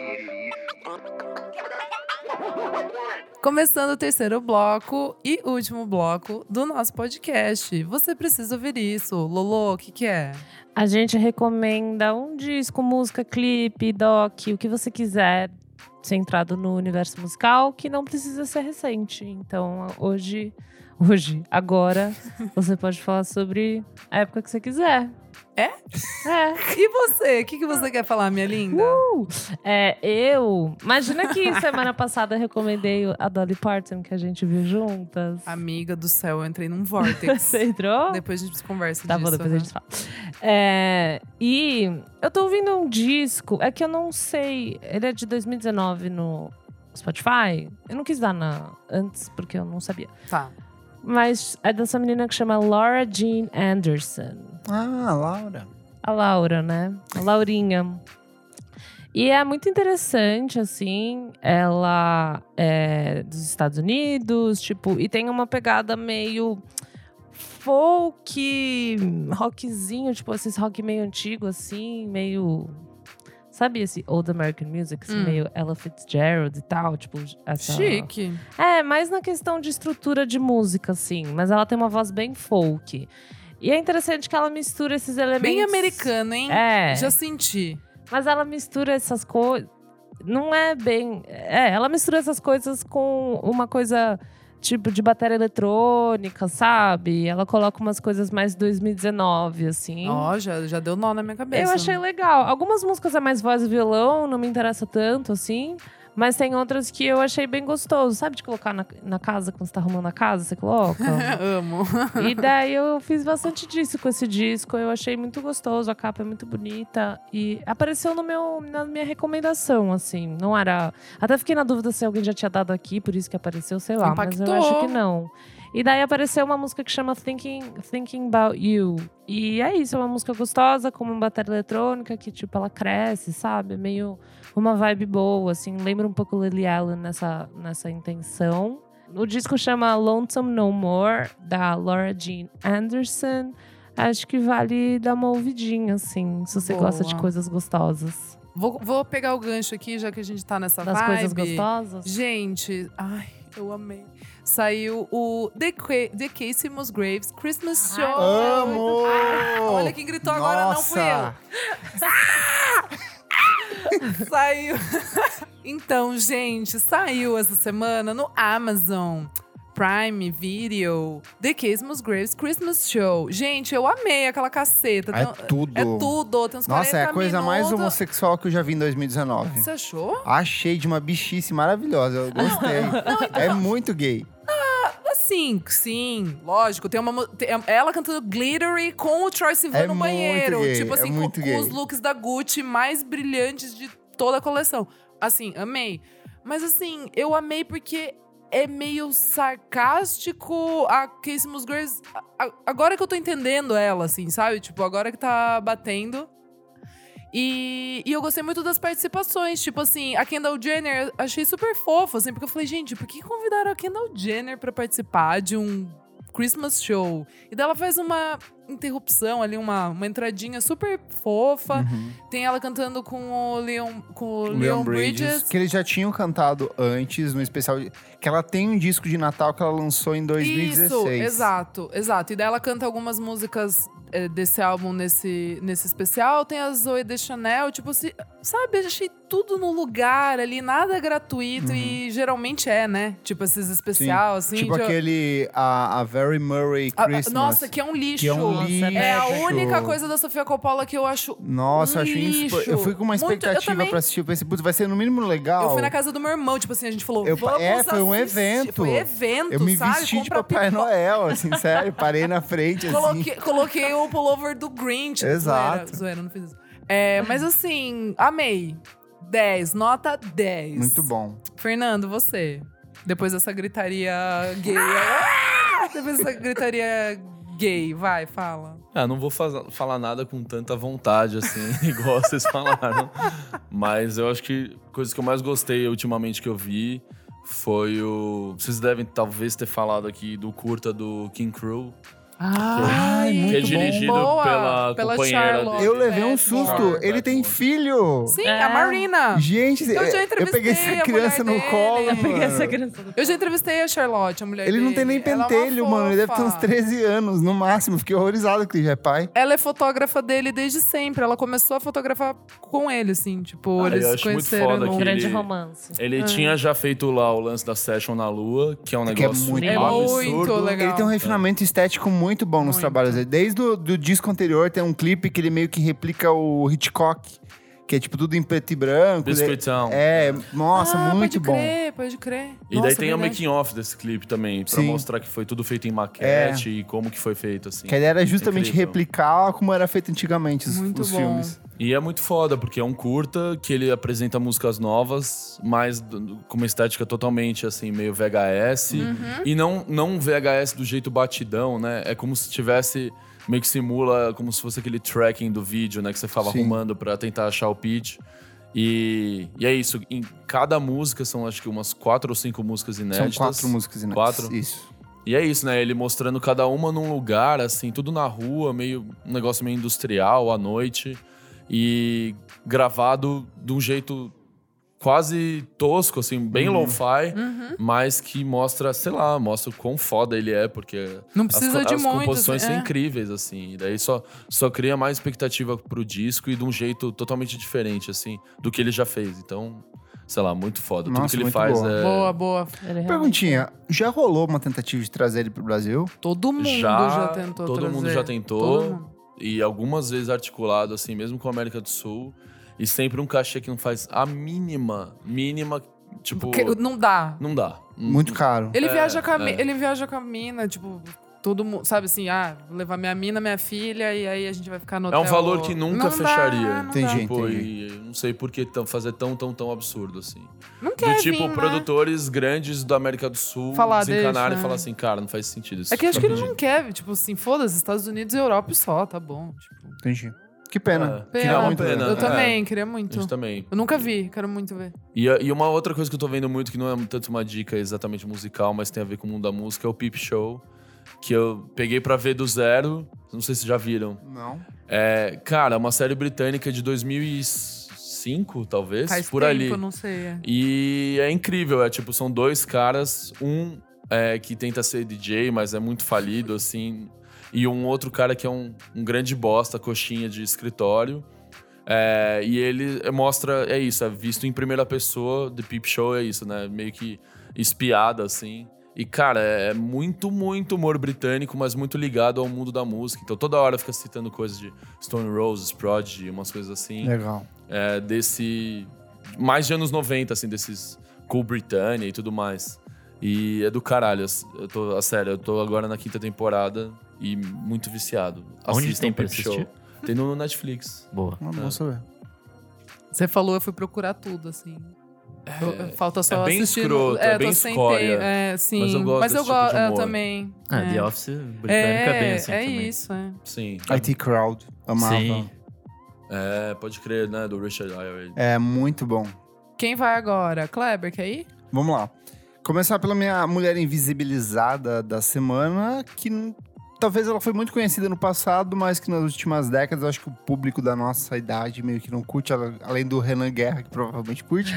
Começando o terceiro bloco e último bloco do nosso podcast. Você precisa ouvir isso. Lolo, o que, que é? A gente recomenda um disco, música, clipe, doc, o que você quiser centrado no universo musical, que não precisa ser recente. Então, hoje, hoje, agora, você pode falar sobre a época que você quiser. É? É. E você? O que, que você quer falar, minha linda? É, eu. Imagina que semana passada eu recomendei a Dolly Parton que a gente viu juntas. Amiga do céu, eu entrei num vortex. Você entrou? Depois a gente conversa Tá disso. bom, depois a aham. gente fala. É, e eu tô ouvindo um disco, é que eu não sei. Ele é de 2019 no Spotify. Eu não quis dar na, antes, porque eu não sabia. Tá. Mas é dessa menina que chama Laura Jean Anderson. Ah, Laura. A Laura, né? A Laurinha. E é muito interessante, assim. Ela é dos Estados Unidos, tipo, e tem uma pegada meio folk, rockzinho, tipo, esses rock meio antigo, assim, meio. Sabe esse Old American Music, Hum. meio Ella Fitzgerald e tal, tipo, essa. Chique. É, mais na questão de estrutura de música, assim. Mas ela tem uma voz bem folk. E é interessante que ela mistura esses elementos. Bem americano, hein? É. Já senti. Mas ela mistura essas coisas. Não é bem. É, ela mistura essas coisas com uma coisa tipo de bateria eletrônica, sabe? Ela coloca umas coisas mais 2019, assim. Ó, já, já deu nó na minha cabeça. Eu achei legal. Algumas músicas é mais voz e violão, não me interessa tanto, assim. Mas tem outras que eu achei bem gostoso. Sabe de colocar na, na casa, quando você tá arrumando a casa, você coloca? Amo. e daí eu fiz bastante disso com esse disco. Eu achei muito gostoso, a capa é muito bonita. E apareceu no meu, na minha recomendação, assim. Não era. Até fiquei na dúvida se alguém já tinha dado aqui, por isso que apareceu, sei lá. Mas eu Impactou. acho que não. E daí apareceu uma música que chama Thinking, Thinking About You. E é isso, é uma música gostosa, com uma bateria eletrônica que, tipo, ela cresce, sabe? Meio uma vibe boa, assim. Lembra um pouco Lily Allen nessa, nessa intenção. O disco chama Lonesome No More, da Laura Jean Anderson. Acho que vale dar uma ouvidinha, assim, se você gosta de Boa. coisas gostosas. Vou, vou pegar o gancho aqui, já que a gente tá nessa Das vibe. coisas gostosas. Gente, ai, eu amei. Saiu o The, Qua- The Casey Musgraves Christmas Show. Amo! Olha quem gritou agora, não fui eu. Saiu. então, gente, saiu essa semana no Amazon Prime Video The Case Musgraves Christmas Show. Gente, eu amei aquela caceta. É Tem- tudo. É tudo. Tem uns Nossa, é a 40 coisa mais minutos. homossexual que eu já vi em 2019. Você achou? Achei de uma bichice maravilhosa, eu gostei. então É muito gay. Assim, sim, lógico. Tem uma tem ela cantando Glittery com o Troy Sivan É no banheiro. gay, tipo é assim, com, muito com gay. os looks da Gucci mais brilhantes de toda a coleção. Assim, amei. Mas assim, eu amei porque é meio sarcástico a a- a- Agora que eu tô entendendo ela, assim, sabe? Tipo, agora que tá batendo. E, e eu gostei muito das participações. Tipo assim, a Kendall Jenner, achei super fofo, assim, porque eu falei, gente, por que convidaram a Kendall Jenner pra participar de um Christmas show? E daí ela faz uma interrupção ali, uma, uma entradinha super fofa. Uhum. Tem ela cantando com o Leon, com o Leon Leon Bridges, Bridges. que eles já tinham cantado antes no especial. de- Que ela tem um disco de Natal que ela lançou em 2016. Isso, exato, exato. E daí ela canta algumas músicas eh, desse álbum nesse, nesse especial. Tem a Zoe Deschanel, tipo assim, sabe? Eu achei tudo no lugar ali, nada gratuito. E geralmente é, né? Tipo esses Sim. especial, assim. tipo de- aquele. A, a Very Murray a- a- Christmas. nossa, que é um lixo. que é um lixo. É a única coisa da Sofia Coppola que eu acho. Nossa, eu um acho isso. lixo. Eu fui com uma Muito- eu expectativa também. pra assistir. Eu pensei, putz, vai ser no mínimo legal. Eu fui na casa do meu irmão, tipo assim, a gente falou, Eu- vamos é, foi um assistir. evento. Foi evento, Eu me sabe? vesti de Compra Papai pipoca. Noel, assim, sério. Parei na frente, assim. Coloquei, coloquei o pullover do Grinch. Exato. Zoeira, zoeira, não fiz isso. É, mas assim, amei. 10, nota 10. Muito bom. Fernando, você. Depois dessa gritaria gay. Depois dessa gritaria gay, vai, fala. Ah, não vou faz- falar nada com tanta vontade, assim, igual vocês falaram. Mas eu acho que a coisa que eu mais gostei ultimamente que eu vi foi o. Vocês devem talvez ter falado aqui do curta do King Crew. Ai, que é muito bom. dirigido Boa, pela, pela companheira Charlotte. dele. Eu levei um É, susto. bom. Ele tem filho. Sim, É. a Marina. Gente, Eu já eu entrevistei peguei essa criança no mulher colo, dele. Eu peguei essa criança. Eu já entrevistei a Charlotte, a mulher Ele não dele. tem nem é pentelho, mano. Ele deve ter uns fofa. 13 anos, no máximo. Fiquei horrorizado que ele já é pai. Ela é fotógrafa dele desde sempre. Ela começou a fotografar com ele, assim. Tipo, Ah, eles eu muito conheceram foda no... que Grande ele- romance. Ele tinha já feito lá o lance da Session na Lua, que é um Que é negócio muito É muito absurdo. legal. Ele tem um refinamento estético muito bom nos Muito. trabalhos dele. Desde o do disco anterior, tem um clipe que ele meio que replica o Hitchcock. Que é tipo tudo em preto e branco. Biscuit Town. É, nossa, ah, muito pode bom. crer, pode crer. E Nossa, daí tem o verdade. making off desse clipe também, pra Sim. mostrar que foi tudo feito em maquete e como que foi feito, assim. Que a ideia era justamente Incrível. replicar como era feito antigamente os, Muito os bom. filmes. E é muito foda, porque é um curta que ele apresenta músicas novas, mas com uma estética totalmente, assim, meio VHS. Uhum. E não, não VHS do jeito batidão, né? É como se tivesse... Meio que simula como se fosse aquele tracking do vídeo, né? Que você ficava Sim. arrumando pra tentar achar o pitch. E, e é isso. Em cada música, são acho que umas quatro ou cinco músicas inéditas. São quatro músicas inéditas. Quatro? Isso. E é isso, né? Ele mostrando cada uma num lugar, assim, tudo na rua, meio um negócio meio industrial à noite. E gravado de um jeito quase tosco, assim, bem Uhum. lo-fi, Uhum. mas que mostra, sei lá, mostra o quão foda ele é, porque Não as, precisa co- de as muito. composições assim, são é. incríveis, assim. E daí só, só cria mais expectativa pro disco e de um jeito totalmente diferente, assim, do que ele já fez. Então, sei lá, muito foda. Tudo Nossa, que ele faz boa. é. Boa, boa. Ele realmente- Perguntinha, já rolou uma tentativa de trazer ele pro Brasil? Todo mundo Já, já, tentou todo trazer. mundo já tentou. Todo mundo. e algumas vezes articulado, assim, mesmo com a América do Sul. E sempre um cachê que não faz a mínima, mínima Tipo, Porque não dá. não dá. Muito caro. Ele, É, viaja com a, é. ele viaja com a mina, tipo, todo mundo, sabe assim, ah, vou levar minha mina, minha filha, e aí a gente vai ficar no É um hotel. valor que nunca Não dá, fecharia. não Entendi. dá. Tipo, entendi. e não sei por que tão- fazer tão, tão, tão absurdo assim. Não quer Do tipo, vir, né? produtores grandes da América do Sul Falar, desencanarem deixa, e falar é. assim, cara, não faz sentido isso. É que acho que ele não quer, tipo assim, foda-se, Estados Unidos e Europa e só, tá bom. Tipo, Entendi. Que pena. É. pena. Queria muito pena. Eu É. também, queria A muito. gente também. Eu nunca vi, quero muito ver. E, e uma outra coisa que eu tô vendo muito, que não é tanto uma dica exatamente musical, mas tem a ver com o mundo da música, é o Peep Show. Que eu peguei pra ver do zero. Não sei se já viram. Não. É, cara, é uma série britânica de 2005, talvez, Faz por tempo, ali. eu não sei. é. E é incrível, é tipo, são dois caras, um é, que tenta ser DJ, mas é muito falido, assim, e um outro cara que é um, um grande bosta, coxinha de escritório. É, e ele mostra, é isso, é visto em primeira pessoa, The Peep Show é isso, né? Meio que espiada, assim. E, cara, é muito, muito humor britânico, mas muito ligado ao mundo da música. Então, toda hora fica citando coisas de Stone Roses, Prodigy, umas coisas assim Legal. é, desse. Mais de anos 90, assim, desses Cool Britannia e tudo mais. E é do caralho. Eu tô, a sério, eu tô agora na quinta temporada e muito viciado. Onde Assistam tem pra Peep Show. assistir? Tem no Netflix. Boa. Não, bom saber. Você falou, eu fui procurar tudo, assim. Eu- falta só é bem assistir. escroto, é eu bem escória. É, sim. Mas eu gosto desse tipo go- de eu humor. também. Ah, é. The Office britânico é, bem assim é também. isso, é. Sim. IT Crowd. Amava. Sim. É, pode crer, né? Do Richard Ayoade. É muito bom. Quem vai agora? Kleber, quer ir? Vamos lá. Começar pela minha mulher invisibilizada da semana, que talvez ela foi muito conhecida no passado, mas que nas últimas décadas acho que o público da nossa idade meio que não curte, além do Renan Guerra, que provavelmente curte.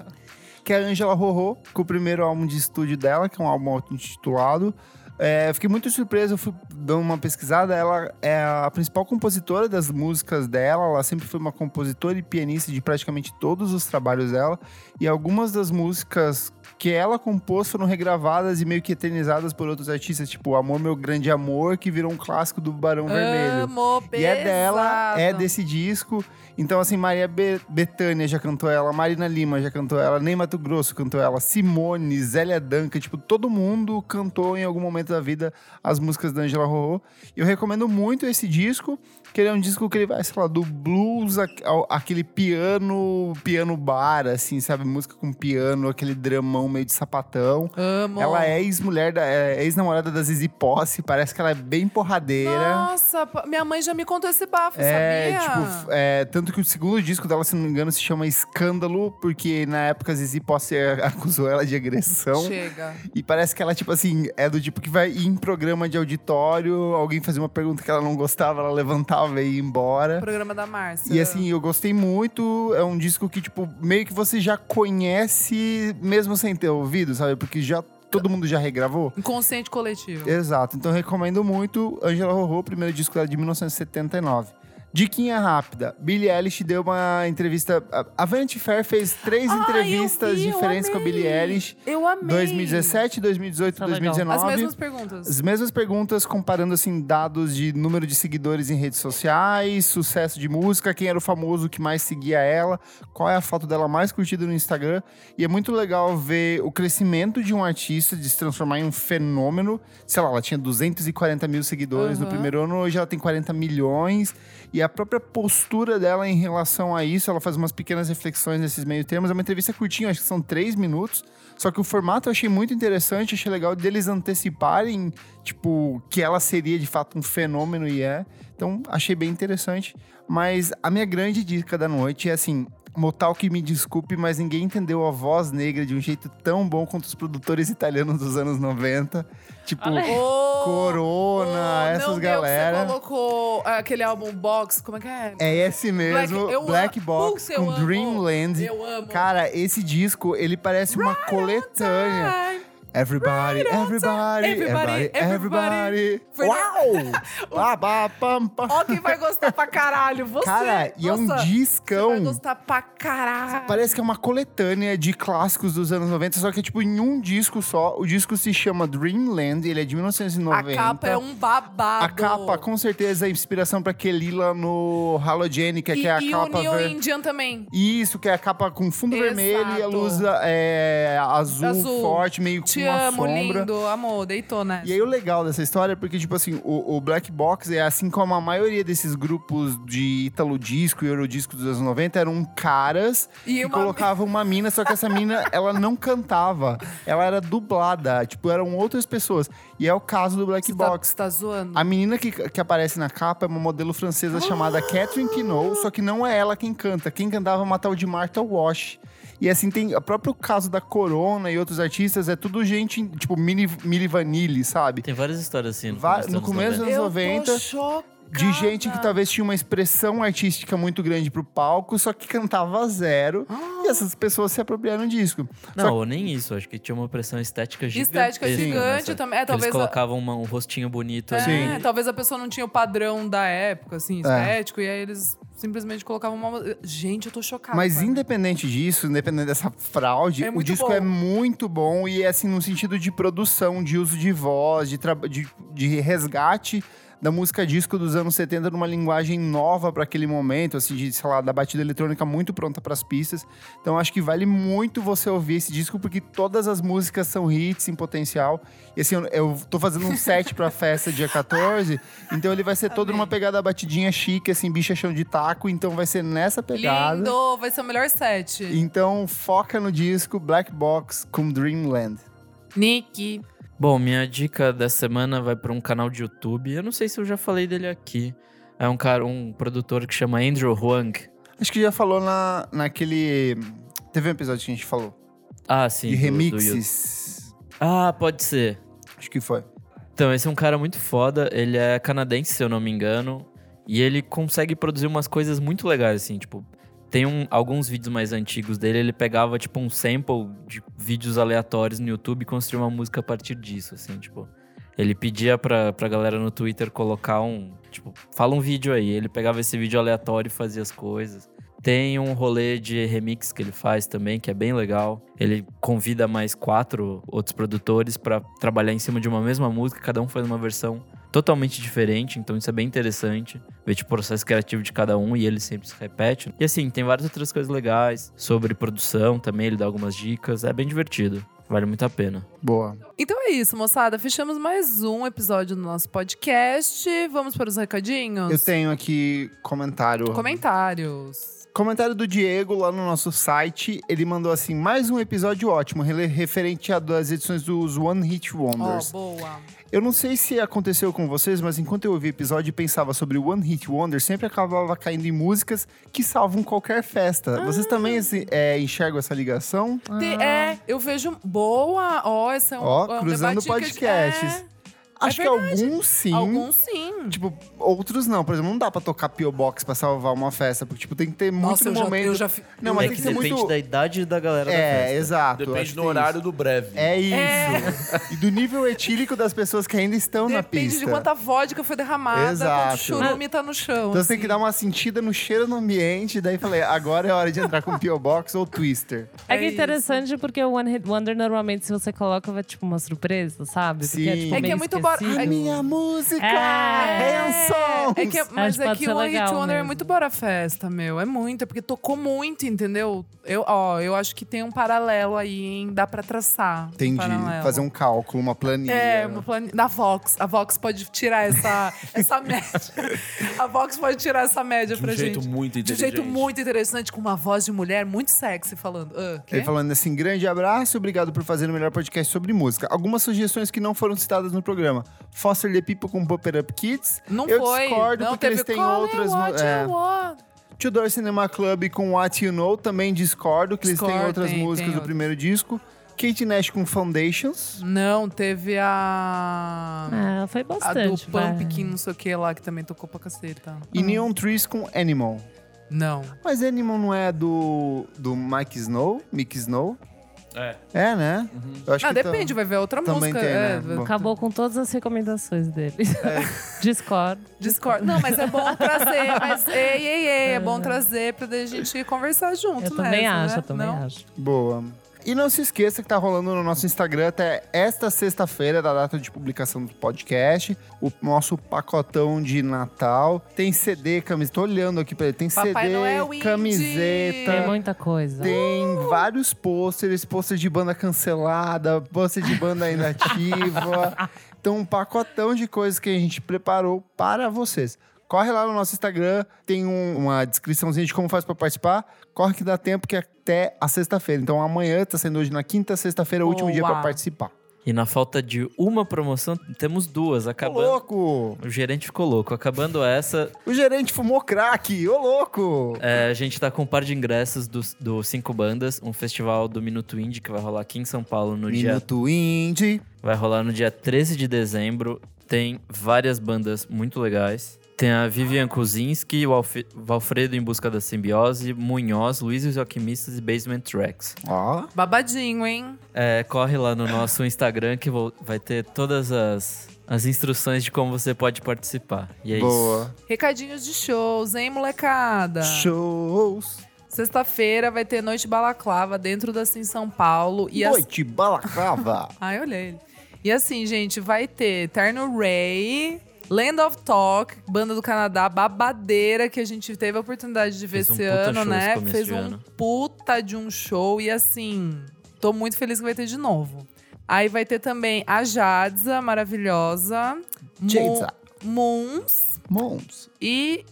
que é a Angela Rorô, com o primeiro álbum de estúdio dela, que é um álbum auto-intitulado. É, fiquei muito surpreso, eu fui dando uma pesquisada. Ela é a principal compositora das músicas dela. Ela sempre foi uma compositora e pianista de praticamente todos os trabalhos dela. E algumas das músicas que ela compôs foram regravadas e meio que eternizadas por outros artistas, tipo Amor Meu Grande Amor, que virou um clássico do Barão Vermelho. Amo, E é dela, é pesado. desse disco. Então, assim, Maria Be Bethânia já cantou ela, Marina Lima já cantou ela, Ney Mato Grosso cantou ela, Simone, Zélia Duncan, tipo, todo mundo cantou em algum momento da vida as músicas da Angela Rorô. Eu recomendo muito esse disco, que ele é um disco que ele vai, sei lá, do blues, a- aquele piano, piano bar, assim, sabe? Música com piano, aquele dramão meio de sapatão. Amo. Ela é ex-mulher, da- é ex-namorada da Zizi Posse, parece que ela é bem porradeira. Nossa, minha mãe já me contou esse bafo, É, sabia? tipo, é, tanto que o segundo disco dela, se não me engano, se chama Escândalo, porque na época a Zizi Posse acusou ela de agressão. Chega. E parece que ela, tipo assim, é do tipo que vai ir em programa de auditório, alguém fazia uma pergunta que ela não gostava, ela levantava e ia embora. Programa da Márcia. E assim, eu gostei muito. É um disco que, tipo, meio que você já conhece, mesmo sem ter ouvido, sabe? Porque já todo mundo já regravou. Inconsciente coletivo. Exato, então recomendo muito Angela Rorô, primeiro disco dela de 1979. Diquinha rápida. Billie Eilish deu uma entrevista. a- Vanity Fair fez três Ai, entrevistas vi, diferentes com a. Billie Eilish. Eu amei. 2017, 2018 Tá legal. 2019. As mesmas perguntas. As mesmas perguntas, comparando assim dados de número de seguidores em redes sociais, sucesso de música, quem era o famoso que mais seguia ela, qual é a foto dela mais curtida no Instagram. E é muito legal ver o crescimento de um artista, de se transformar em um fenômeno. Sei lá, ela tinha 240 mil seguidores no Aham. primeiro ano, hoje ela tem 40 milhões. E a própria postura dela em relação a isso, ela faz umas pequenas reflexões nesses meio termos. É uma entrevista curtinha, acho que são três minutos. Só que o formato eu achei muito interessante, achei legal deles anteciparem, tipo, que ela seria de fato um fenômeno e é. Então, achei bem interessante. Mas a minha grande dica da noite é assim. Motal que me desculpe, mas ninguém entendeu a voz negra de um jeito tão bom quanto os produtores italianos dos anos 90. Tipo, Ô, Corona, ô, essas galera. Deus, você colocou aquele álbum Box, como é que é? É esse mesmo, Black amo. Box com amo. Dreamland. Eu amo. Cara, esse disco, ele parece uma coletânea. Everybody, everybody, everybody, everybody, everybody. Foi- Uau! Pá, pam, pam. Ó, quem vai gostar pra caralho. Você. Cara, e é um discão. Você vai gostar pra caralho. Parece que é uma coletânea de clássicos dos anos 90, só que é tipo em um disco só. O disco se chama Dreamland, ele é de A 1990. capa é um babado. A capa, com certeza, é inspiração pra Kelila no Halogenic, E, que é a e capa o New ver- Indian também. Isso, que é a capa com fundo Exato. vermelho e a luz é, azul, Azul. forte, meio Te amo, sombra. lindo. Amor, deitou, né? E aí o legal dessa história é porque, tipo assim, o, o Black Box é assim como a maioria desses grupos de Italo Disco e Eurodisco dos anos 90 eram caras E que uma- colocavam uma mina, só que essa mina, ela não cantava. Ela era dublada, tipo, eram outras pessoas. E é o caso do Black Você tá, Box. você tá zoando? A menina que, que aparece na capa é uma modelo francesa chamada Catherine Quinault, só que não é ela quem canta. Quem cantava é uma tal de Martha Wash. E assim, tem o próprio caso da Corona e outros artistas, é tudo gente, tipo, mini, Mili Vanilli, sabe? Tem várias histórias assim. No Va- começo, no dos começo anos dos Eu 90, tô chocada. De gente que talvez tinha uma expressão artística muito grande pro palco, só que cantava zero. E essas pessoas se apropriaram disso. 90. Não, ou nem isso. Acho que tinha uma pressão estética gigante. Estética gigante também. É, talvez Eles a- colocavam uma- um rostinho bonito É, ali. talvez a pessoa não tinha o padrão da época, assim, É. estético, e aí eles simplesmente colocavam uma. Gente, eu tô chocada. Mas cara. independente disso, independente dessa fraude, É o disco bom. é muito bom e é assim no sentido de produção, de uso de voz, de, de, de resgate da música disco dos anos 70 numa linguagem nova para aquele momento, assim, de, sei lá, da batida eletrônica muito pronta para as pistas. Então acho que vale muito você ouvir esse disco porque todas as músicas são hits em potencial. E assim, eu, eu tô fazendo um set pra festa dia 14, então ele vai ser todo numa pegada batidinha chique, assim, bicha chão de taco, então vai ser nessa pegada. Lindo, vai ser o melhor set. Então foca no disco Black Box com Dreamland. Nick. Bom, minha dica dessa semana vai pra um canal de YouTube. Eu não sei se eu já falei dele aqui. É um cara, um produtor que chama Andrew Huang. Acho que já falou na, naquele. Teve um episódio que a gente falou. Ah, sim. de do- do remixes. YouTube. ah, pode ser. Acho que foi. Então, esse é um cara muito foda. Ele é canadense, se eu não me engano. E ele consegue produzir umas coisas muito legais, assim, tipo. Tem um- alguns vídeos mais antigos dele, ele pegava, tipo, um sample de vídeos aleatórios no YouTube e construía uma música a partir disso, assim, tipo. Ele pedia pra, pra galera no Twitter colocar um. Tipo, fala um vídeo aí. Ele pegava esse vídeo aleatório e fazia as coisas. Tem um rolê de remix que ele faz também, que é bem legal. Ele convida mais quatro outros produtores pra trabalhar em cima de uma mesma música, cada um faz uma versão totalmente diferente, então isso é bem interessante. Ver tipo, o processo criativo de cada um e ele sempre se repete. E assim, tem várias outras coisas legais sobre produção também, ele dá algumas dicas, é bem divertido. Vale muito a pena. Boa. Então é isso, moçada. Fechamos mais um episódio do nosso podcast. Vamos para os recadinhos? Eu tenho aqui comentário. Comentários. Comentário do Diego lá no nosso site. Ele mandou assim: mais um episódio ótimo, referente a das edições dos One Hit Wonders. boa. Eu não sei se aconteceu com vocês, mas enquanto eu ouvi o episódio e pensava sobre o One Hit Wonder, sempre acabava caindo em músicas que salvam qualquer festa. Vocês Ah. também assim, é, enxergam essa ligação? Te- É, eu vejo. Boa! Ó, esse é um. Ó, é um cruzando podcasts. É, Acho que verdade. alguns sim. Alguns sim. Tipo, outros não. Por exemplo, não dá pra tocar P.O. Box pra salvar uma festa, porque, tipo, tem que ter muito Nossa, eu já, momento. eu já fi- Não, mas é tem que que ser depende muito- da idade da galera da É, festa. exato. Depende do que tem horário isso. do breve. É isso. E do nível etílico das pessoas que ainda estão na Depende pista. de quanta vodka foi derramada, Exato. quanto churume tá no chão. Então você tem assim. que dar uma sentida no cheiro no ambiente, daí falei, agora é hora de entrar com P.O. Box ou Twister. É que é É interessante porque o One Hit Wonder, normalmente, se você coloca, vai tipo uma surpresa, sabe? Porque Sim. é, tipo, É que meio é muito esquecido. É Minha música! É. Hanson! É que, mas é que o Hit legal Wonder é muito bora festa, meu. É muito, é porque tocou muito, entendeu? Eu, ó, eu acho que tem um paralelo aí, hein? Dá pra traçar. Entendi. Um. Fazer um cálculo, uma planilha. É, uma plane... da Vox. A Vox pode tirar essa, essa média. A Vox pode tirar essa média De um pra jeito gente. muito De um jeito muito interessante, com uma voz de mulher muito sexy falando. Quê? Ele falando assim, grande abraço, obrigado por fazer o melhor podcast sobre música. Algumas sugestões que não foram citadas no programa. Foster the People com Pop It Up Kids. Não Eu foi. discordo não porque teve eles têm outras... What é. You Want. Tudor Cinema Club com What You Know, também discordo, que eles têm outras tem- músicas tem do primeiro disco. Kate Nash com Foundations. Não, teve a. É, foi A do bastante. Pumpkin, não sei o que lá, que também tocou pra caceta. E Neon Trees com Animal. Não. Mas Animal não é do, do Mike Snow? Mick Snow? É. É, né? Eu acho Ah, que depende, vai ver outra também música. tem, né? é. Acabou com todas as recomendações dele. Discord. Discord. Não, mas é bom trazer. Mas ei, ei, ei, é bom trazer pra a gente conversar junto, Eu também nessa, acho, né? eu também Não? acho. Boa. E não se esqueça que tá rolando no nosso Instagram até esta sexta-feira, da data de publicação do podcast, o nosso pacotão de Natal. Tem CD, camiseta. Tô olhando aqui pra ele. Tem Papai CD, Noel camiseta. Tem muita coisa. Tem vários pôsteres, pôster de banda cancelada, pôster de banda inativa. então, um pacotão de coisas que a gente preparou para vocês. Corre lá no nosso Instagram, tem um- uma descriçãozinha de como faz para participar. Corre que dá tempo que é até a sexta-feira. Então amanhã, tá sendo hoje na quinta, sexta-feira, o último dia para participar. E na falta de uma promoção, temos duas. Ô, Acabando. louco! O gerente ficou louco. Acabando essa, O gerente fumou crack! Ô, louco! é, a gente tá com um par de ingressos do, do Cinco Bandas, um festival do Minuto Indie que vai rolar aqui em São Paulo no dia. Minuto Indie. Vai rolar no dia 13 de dezembro. Tem várias bandas muito legais. Tem a Vivian Kuzinski, o Alf- Valfredo em Busca da Simbiose, Munhoz, Luiz e os Alquimistas e Basement Tracks. Ó, Babadinho, hein? É, corre lá no nosso Instagram que vo- vai ter todas as, as instruções de como você pode participar. E é isso. boa. Recadinhos de shows, hein, molecada? Shows. Sexta-feira vai ter Noite Balaclava dentro da Sim São Paulo. E as... Noite balaclava. Ai, olhei ele. E assim, gente, vai ter Terno Ray, Land of Talk, banda do Canadá, babadeira, que a gente teve a oportunidade de ver Fez um esse puta ano, né? Fez de um ano. puta de um show e assim, tô muito feliz que vai ter de novo. Aí vai ter também a Jadza, maravilhosa. Mo- Jadza. Moons Mons. e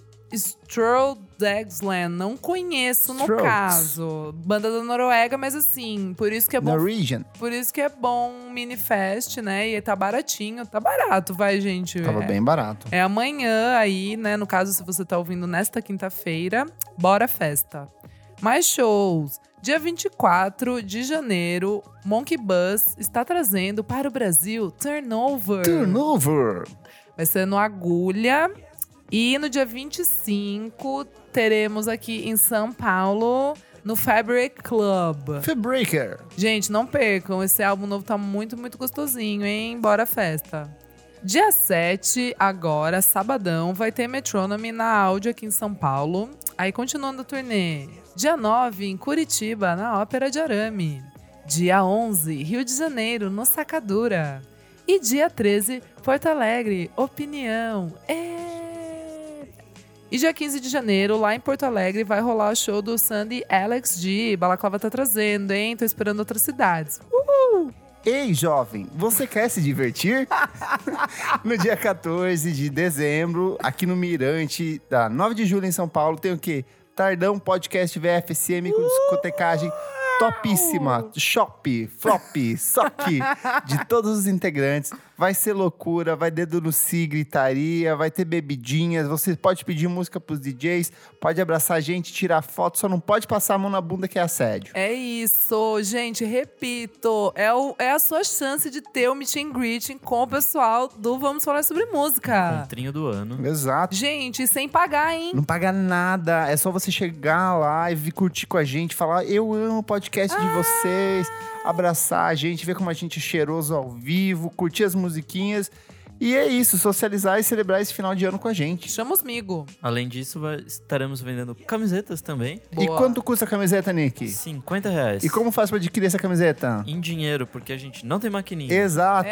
Stroldexland. Não conheço no Strokes. caso. Banda da Noruega, mas assim, por isso que é bom Norwegian. por isso que é bom um mini fest, né? E tá baratinho, tá barato, vai, gente. Tava é, bem barato. é amanhã aí, né? No caso, se você tá ouvindo nesta quinta-feira, bora festa. Mais shows. Dia 24 de janeiro, Monkey Bus está trazendo para o Brasil Turnover. Turnover. Vai ser no Agulha. E no dia 25, teremos aqui em São Paulo, no Fabric Club. Fabricker. Gente, não percam. Esse álbum novo tá muito, muito gostosinho, hein? Bora festa. Dia 7, agora, sabadão, vai ter Metronome na áudio aqui em São Paulo. Aí, continuando a turnê. Dia 9, em Curitiba, na Ópera de Arame. Dia 11, Rio de Janeiro, no Sacadura. E dia 13, Porto Alegre, Opinião. É... E dia 15 de janeiro, lá em Porto Alegre, vai rolar o show do Sandy Alex G. Balaclava tá trazendo, hein? Tô esperando outras cidades. Ei, jovem, você quer se divertir? no dia 14 de dezembro, aqui no Mirante, da 9 de julho em São Paulo, tem o quê? Tardão Podcast VFSM com discotecagem topíssima. Shop, flop, sock de todos os integrantes. Vai ser loucura, vai dedo no si, gritaria, vai ter bebidinhas. Você pode pedir música pros DJs, pode abraçar a gente, tirar foto, só não pode passar a mão na bunda que é assédio. É isso, gente, repito. É, o, é a sua chance de ter o meet and greeting com o pessoal do Vamos Falar Sobre Música. Encontrinho do ano. Exato. Gente, sem pagar, hein? Não paga nada, é só você chegar lá e vir curtir com a gente, falar eu amo o podcast de vocês, abraçar a gente, ver como a gente é cheiroso ao vivo, curtir as musiquinhas. E é isso, socializar e celebrar esse final de ano com a gente. Chama os migo. Além disso, vai- estaremos vendendo camisetas também. E Boa. quanto custa a camiseta, Nick? 50 reais. E como faz pra adquirir essa camiseta? Em dinheiro, porque a gente não tem maquininha. Exato!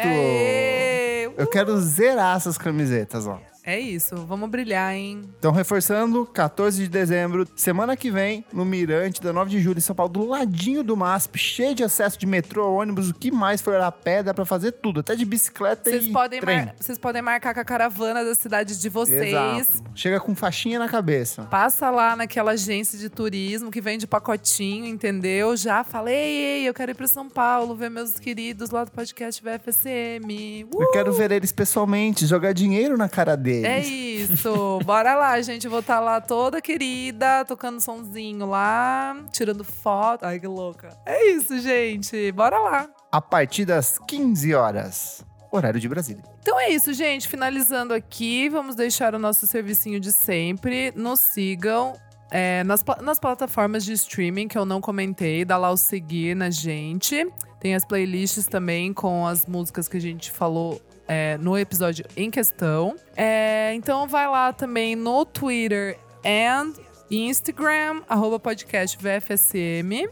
Eu quero zerar essas camisetas, ó. É isso, vamos brilhar, hein? Então, reforçando, 14 de dezembro, semana que vem, no Mirante, da 9 de julho, em São Paulo, do ladinho do MASP, cheio de acesso de metrô, ônibus, o que mais for a pé, dá pra fazer tudo, até de bicicleta Vocês e podem, trem. vocês podem marcar com a caravana da cidade de vocês. Exato. Chega com faixinha na cabeça. Passa lá naquela agência de turismo que vende pacotinho, entendeu? Já falei, ei, ei, eu quero ir pra São Paulo ver meus queridos lá do podcast VFSM. Uh! Eu quero ver eles pessoalmente, jogar dinheiro na cara deles. É isso. Bora lá, gente. Eu vou estar lá toda querida, tocando sonzinho lá, tirando foto. Ai, que louca. É isso, gente. Bora lá. A partir das 15 horas, horário de Brasília. Então é isso, gente. Finalizando aqui, vamos deixar o nosso servicinho de sempre. Nos sigam é, nas, nas plataformas de streaming que eu não comentei, dá lá o seguir na gente. Tem as playlists também com as músicas que a gente falou é, no episódio em questão. É, então vai lá também no Twitter and Instagram, arroba podcast VFSM.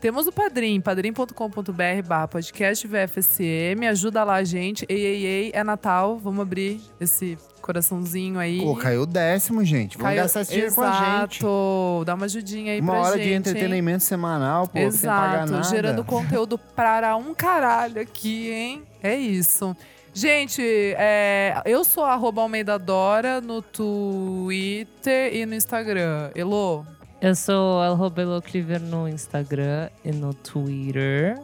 Temos o Padrim, padrim.com.br barra podcast VFSM. Ajuda lá a gente. Ei, ei, ei, é Natal. Vamos abrir esse coraçãozinho aí. Pô, caiu o décimo, gente. Vamos Caiu- gastar esse dinheiro com a gente. Exato. Dá uma ajudinha aí Uma pra hora gente. de hein? entretenimento semanal, pô, sem pagar Exato, nada. gerando conteúdo para um caralho aqui, hein? É isso. Gente, é, eu sou arroba Almeida Dora no Twitter e no Instagram. Elô? Eu sou arroba Elo Cleaver no Instagram e no Twitter.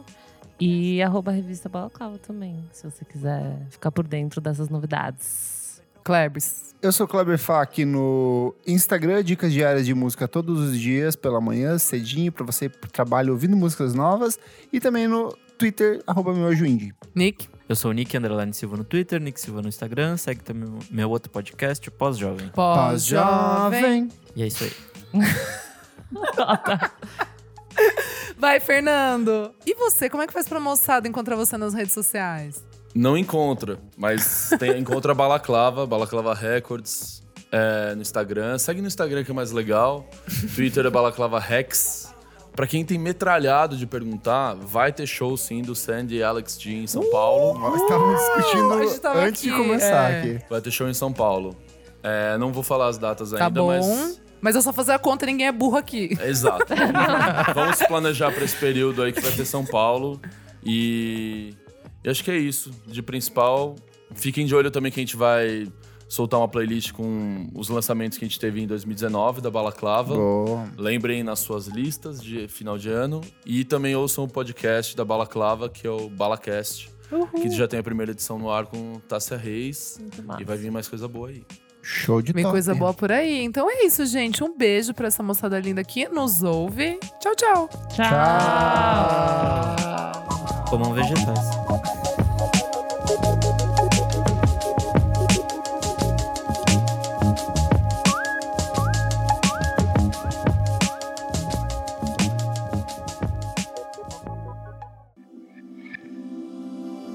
E arroba revista Balaclava também, se você quiser ficar por dentro dessas novidades. Klebs. Eu sou o Kleber Fá aqui no Instagram, dicas diárias de música todos os dias, pela manhã, cedinho, pra você ir pro trabalho ouvindo músicas novas. E também no Twitter, arroba indie. Nick? Eu sou o Nick Underline Silva no Twitter, Nick Silva no Instagram. Segue também meu outro podcast, o Pós-Jovem. Pós-jovem. E é isso aí. Vai, Fernando. E você, como é que faz pra moçada encontrar você nas redes sociais? Não encontra, mas tem, encontra a Balaclava, Balaclava Records é, no Instagram. Segue no Instagram que é mais legal. Twitter é Balaclava Rex. Pra quem tem metralhado de perguntar, vai ter show sim do Sandy e Alex G em São Paulo. Nós estávamos gente discutindo tava antes de aqui, começar é. aqui. Vai ter show em São Paulo. É, não vou falar as datas Tá ainda, bom. mas. Mas eu só fazer a conta, ninguém é burro aqui. Exato. Vamos planejar pra esse período aí que vai ter São Paulo. E, e acho que é isso. De principal, fiquem de olho também que a gente vai soltar uma playlist com os lançamentos que a gente teve em 2019 da Balaclava. Boa. Lembrem nas suas listas de final de ano. E também ouçam o podcast da Balaclava, que é o Balacast. Que já tem a primeira edição no ar com Tássia Reis. E vai vir mais coisa boa aí. Show de Vem top. coisa boa por aí. Então é isso, gente. Um beijo pra essa moçada linda que nos ouve. Tchau, tchau. Tchau. Comam vegetais.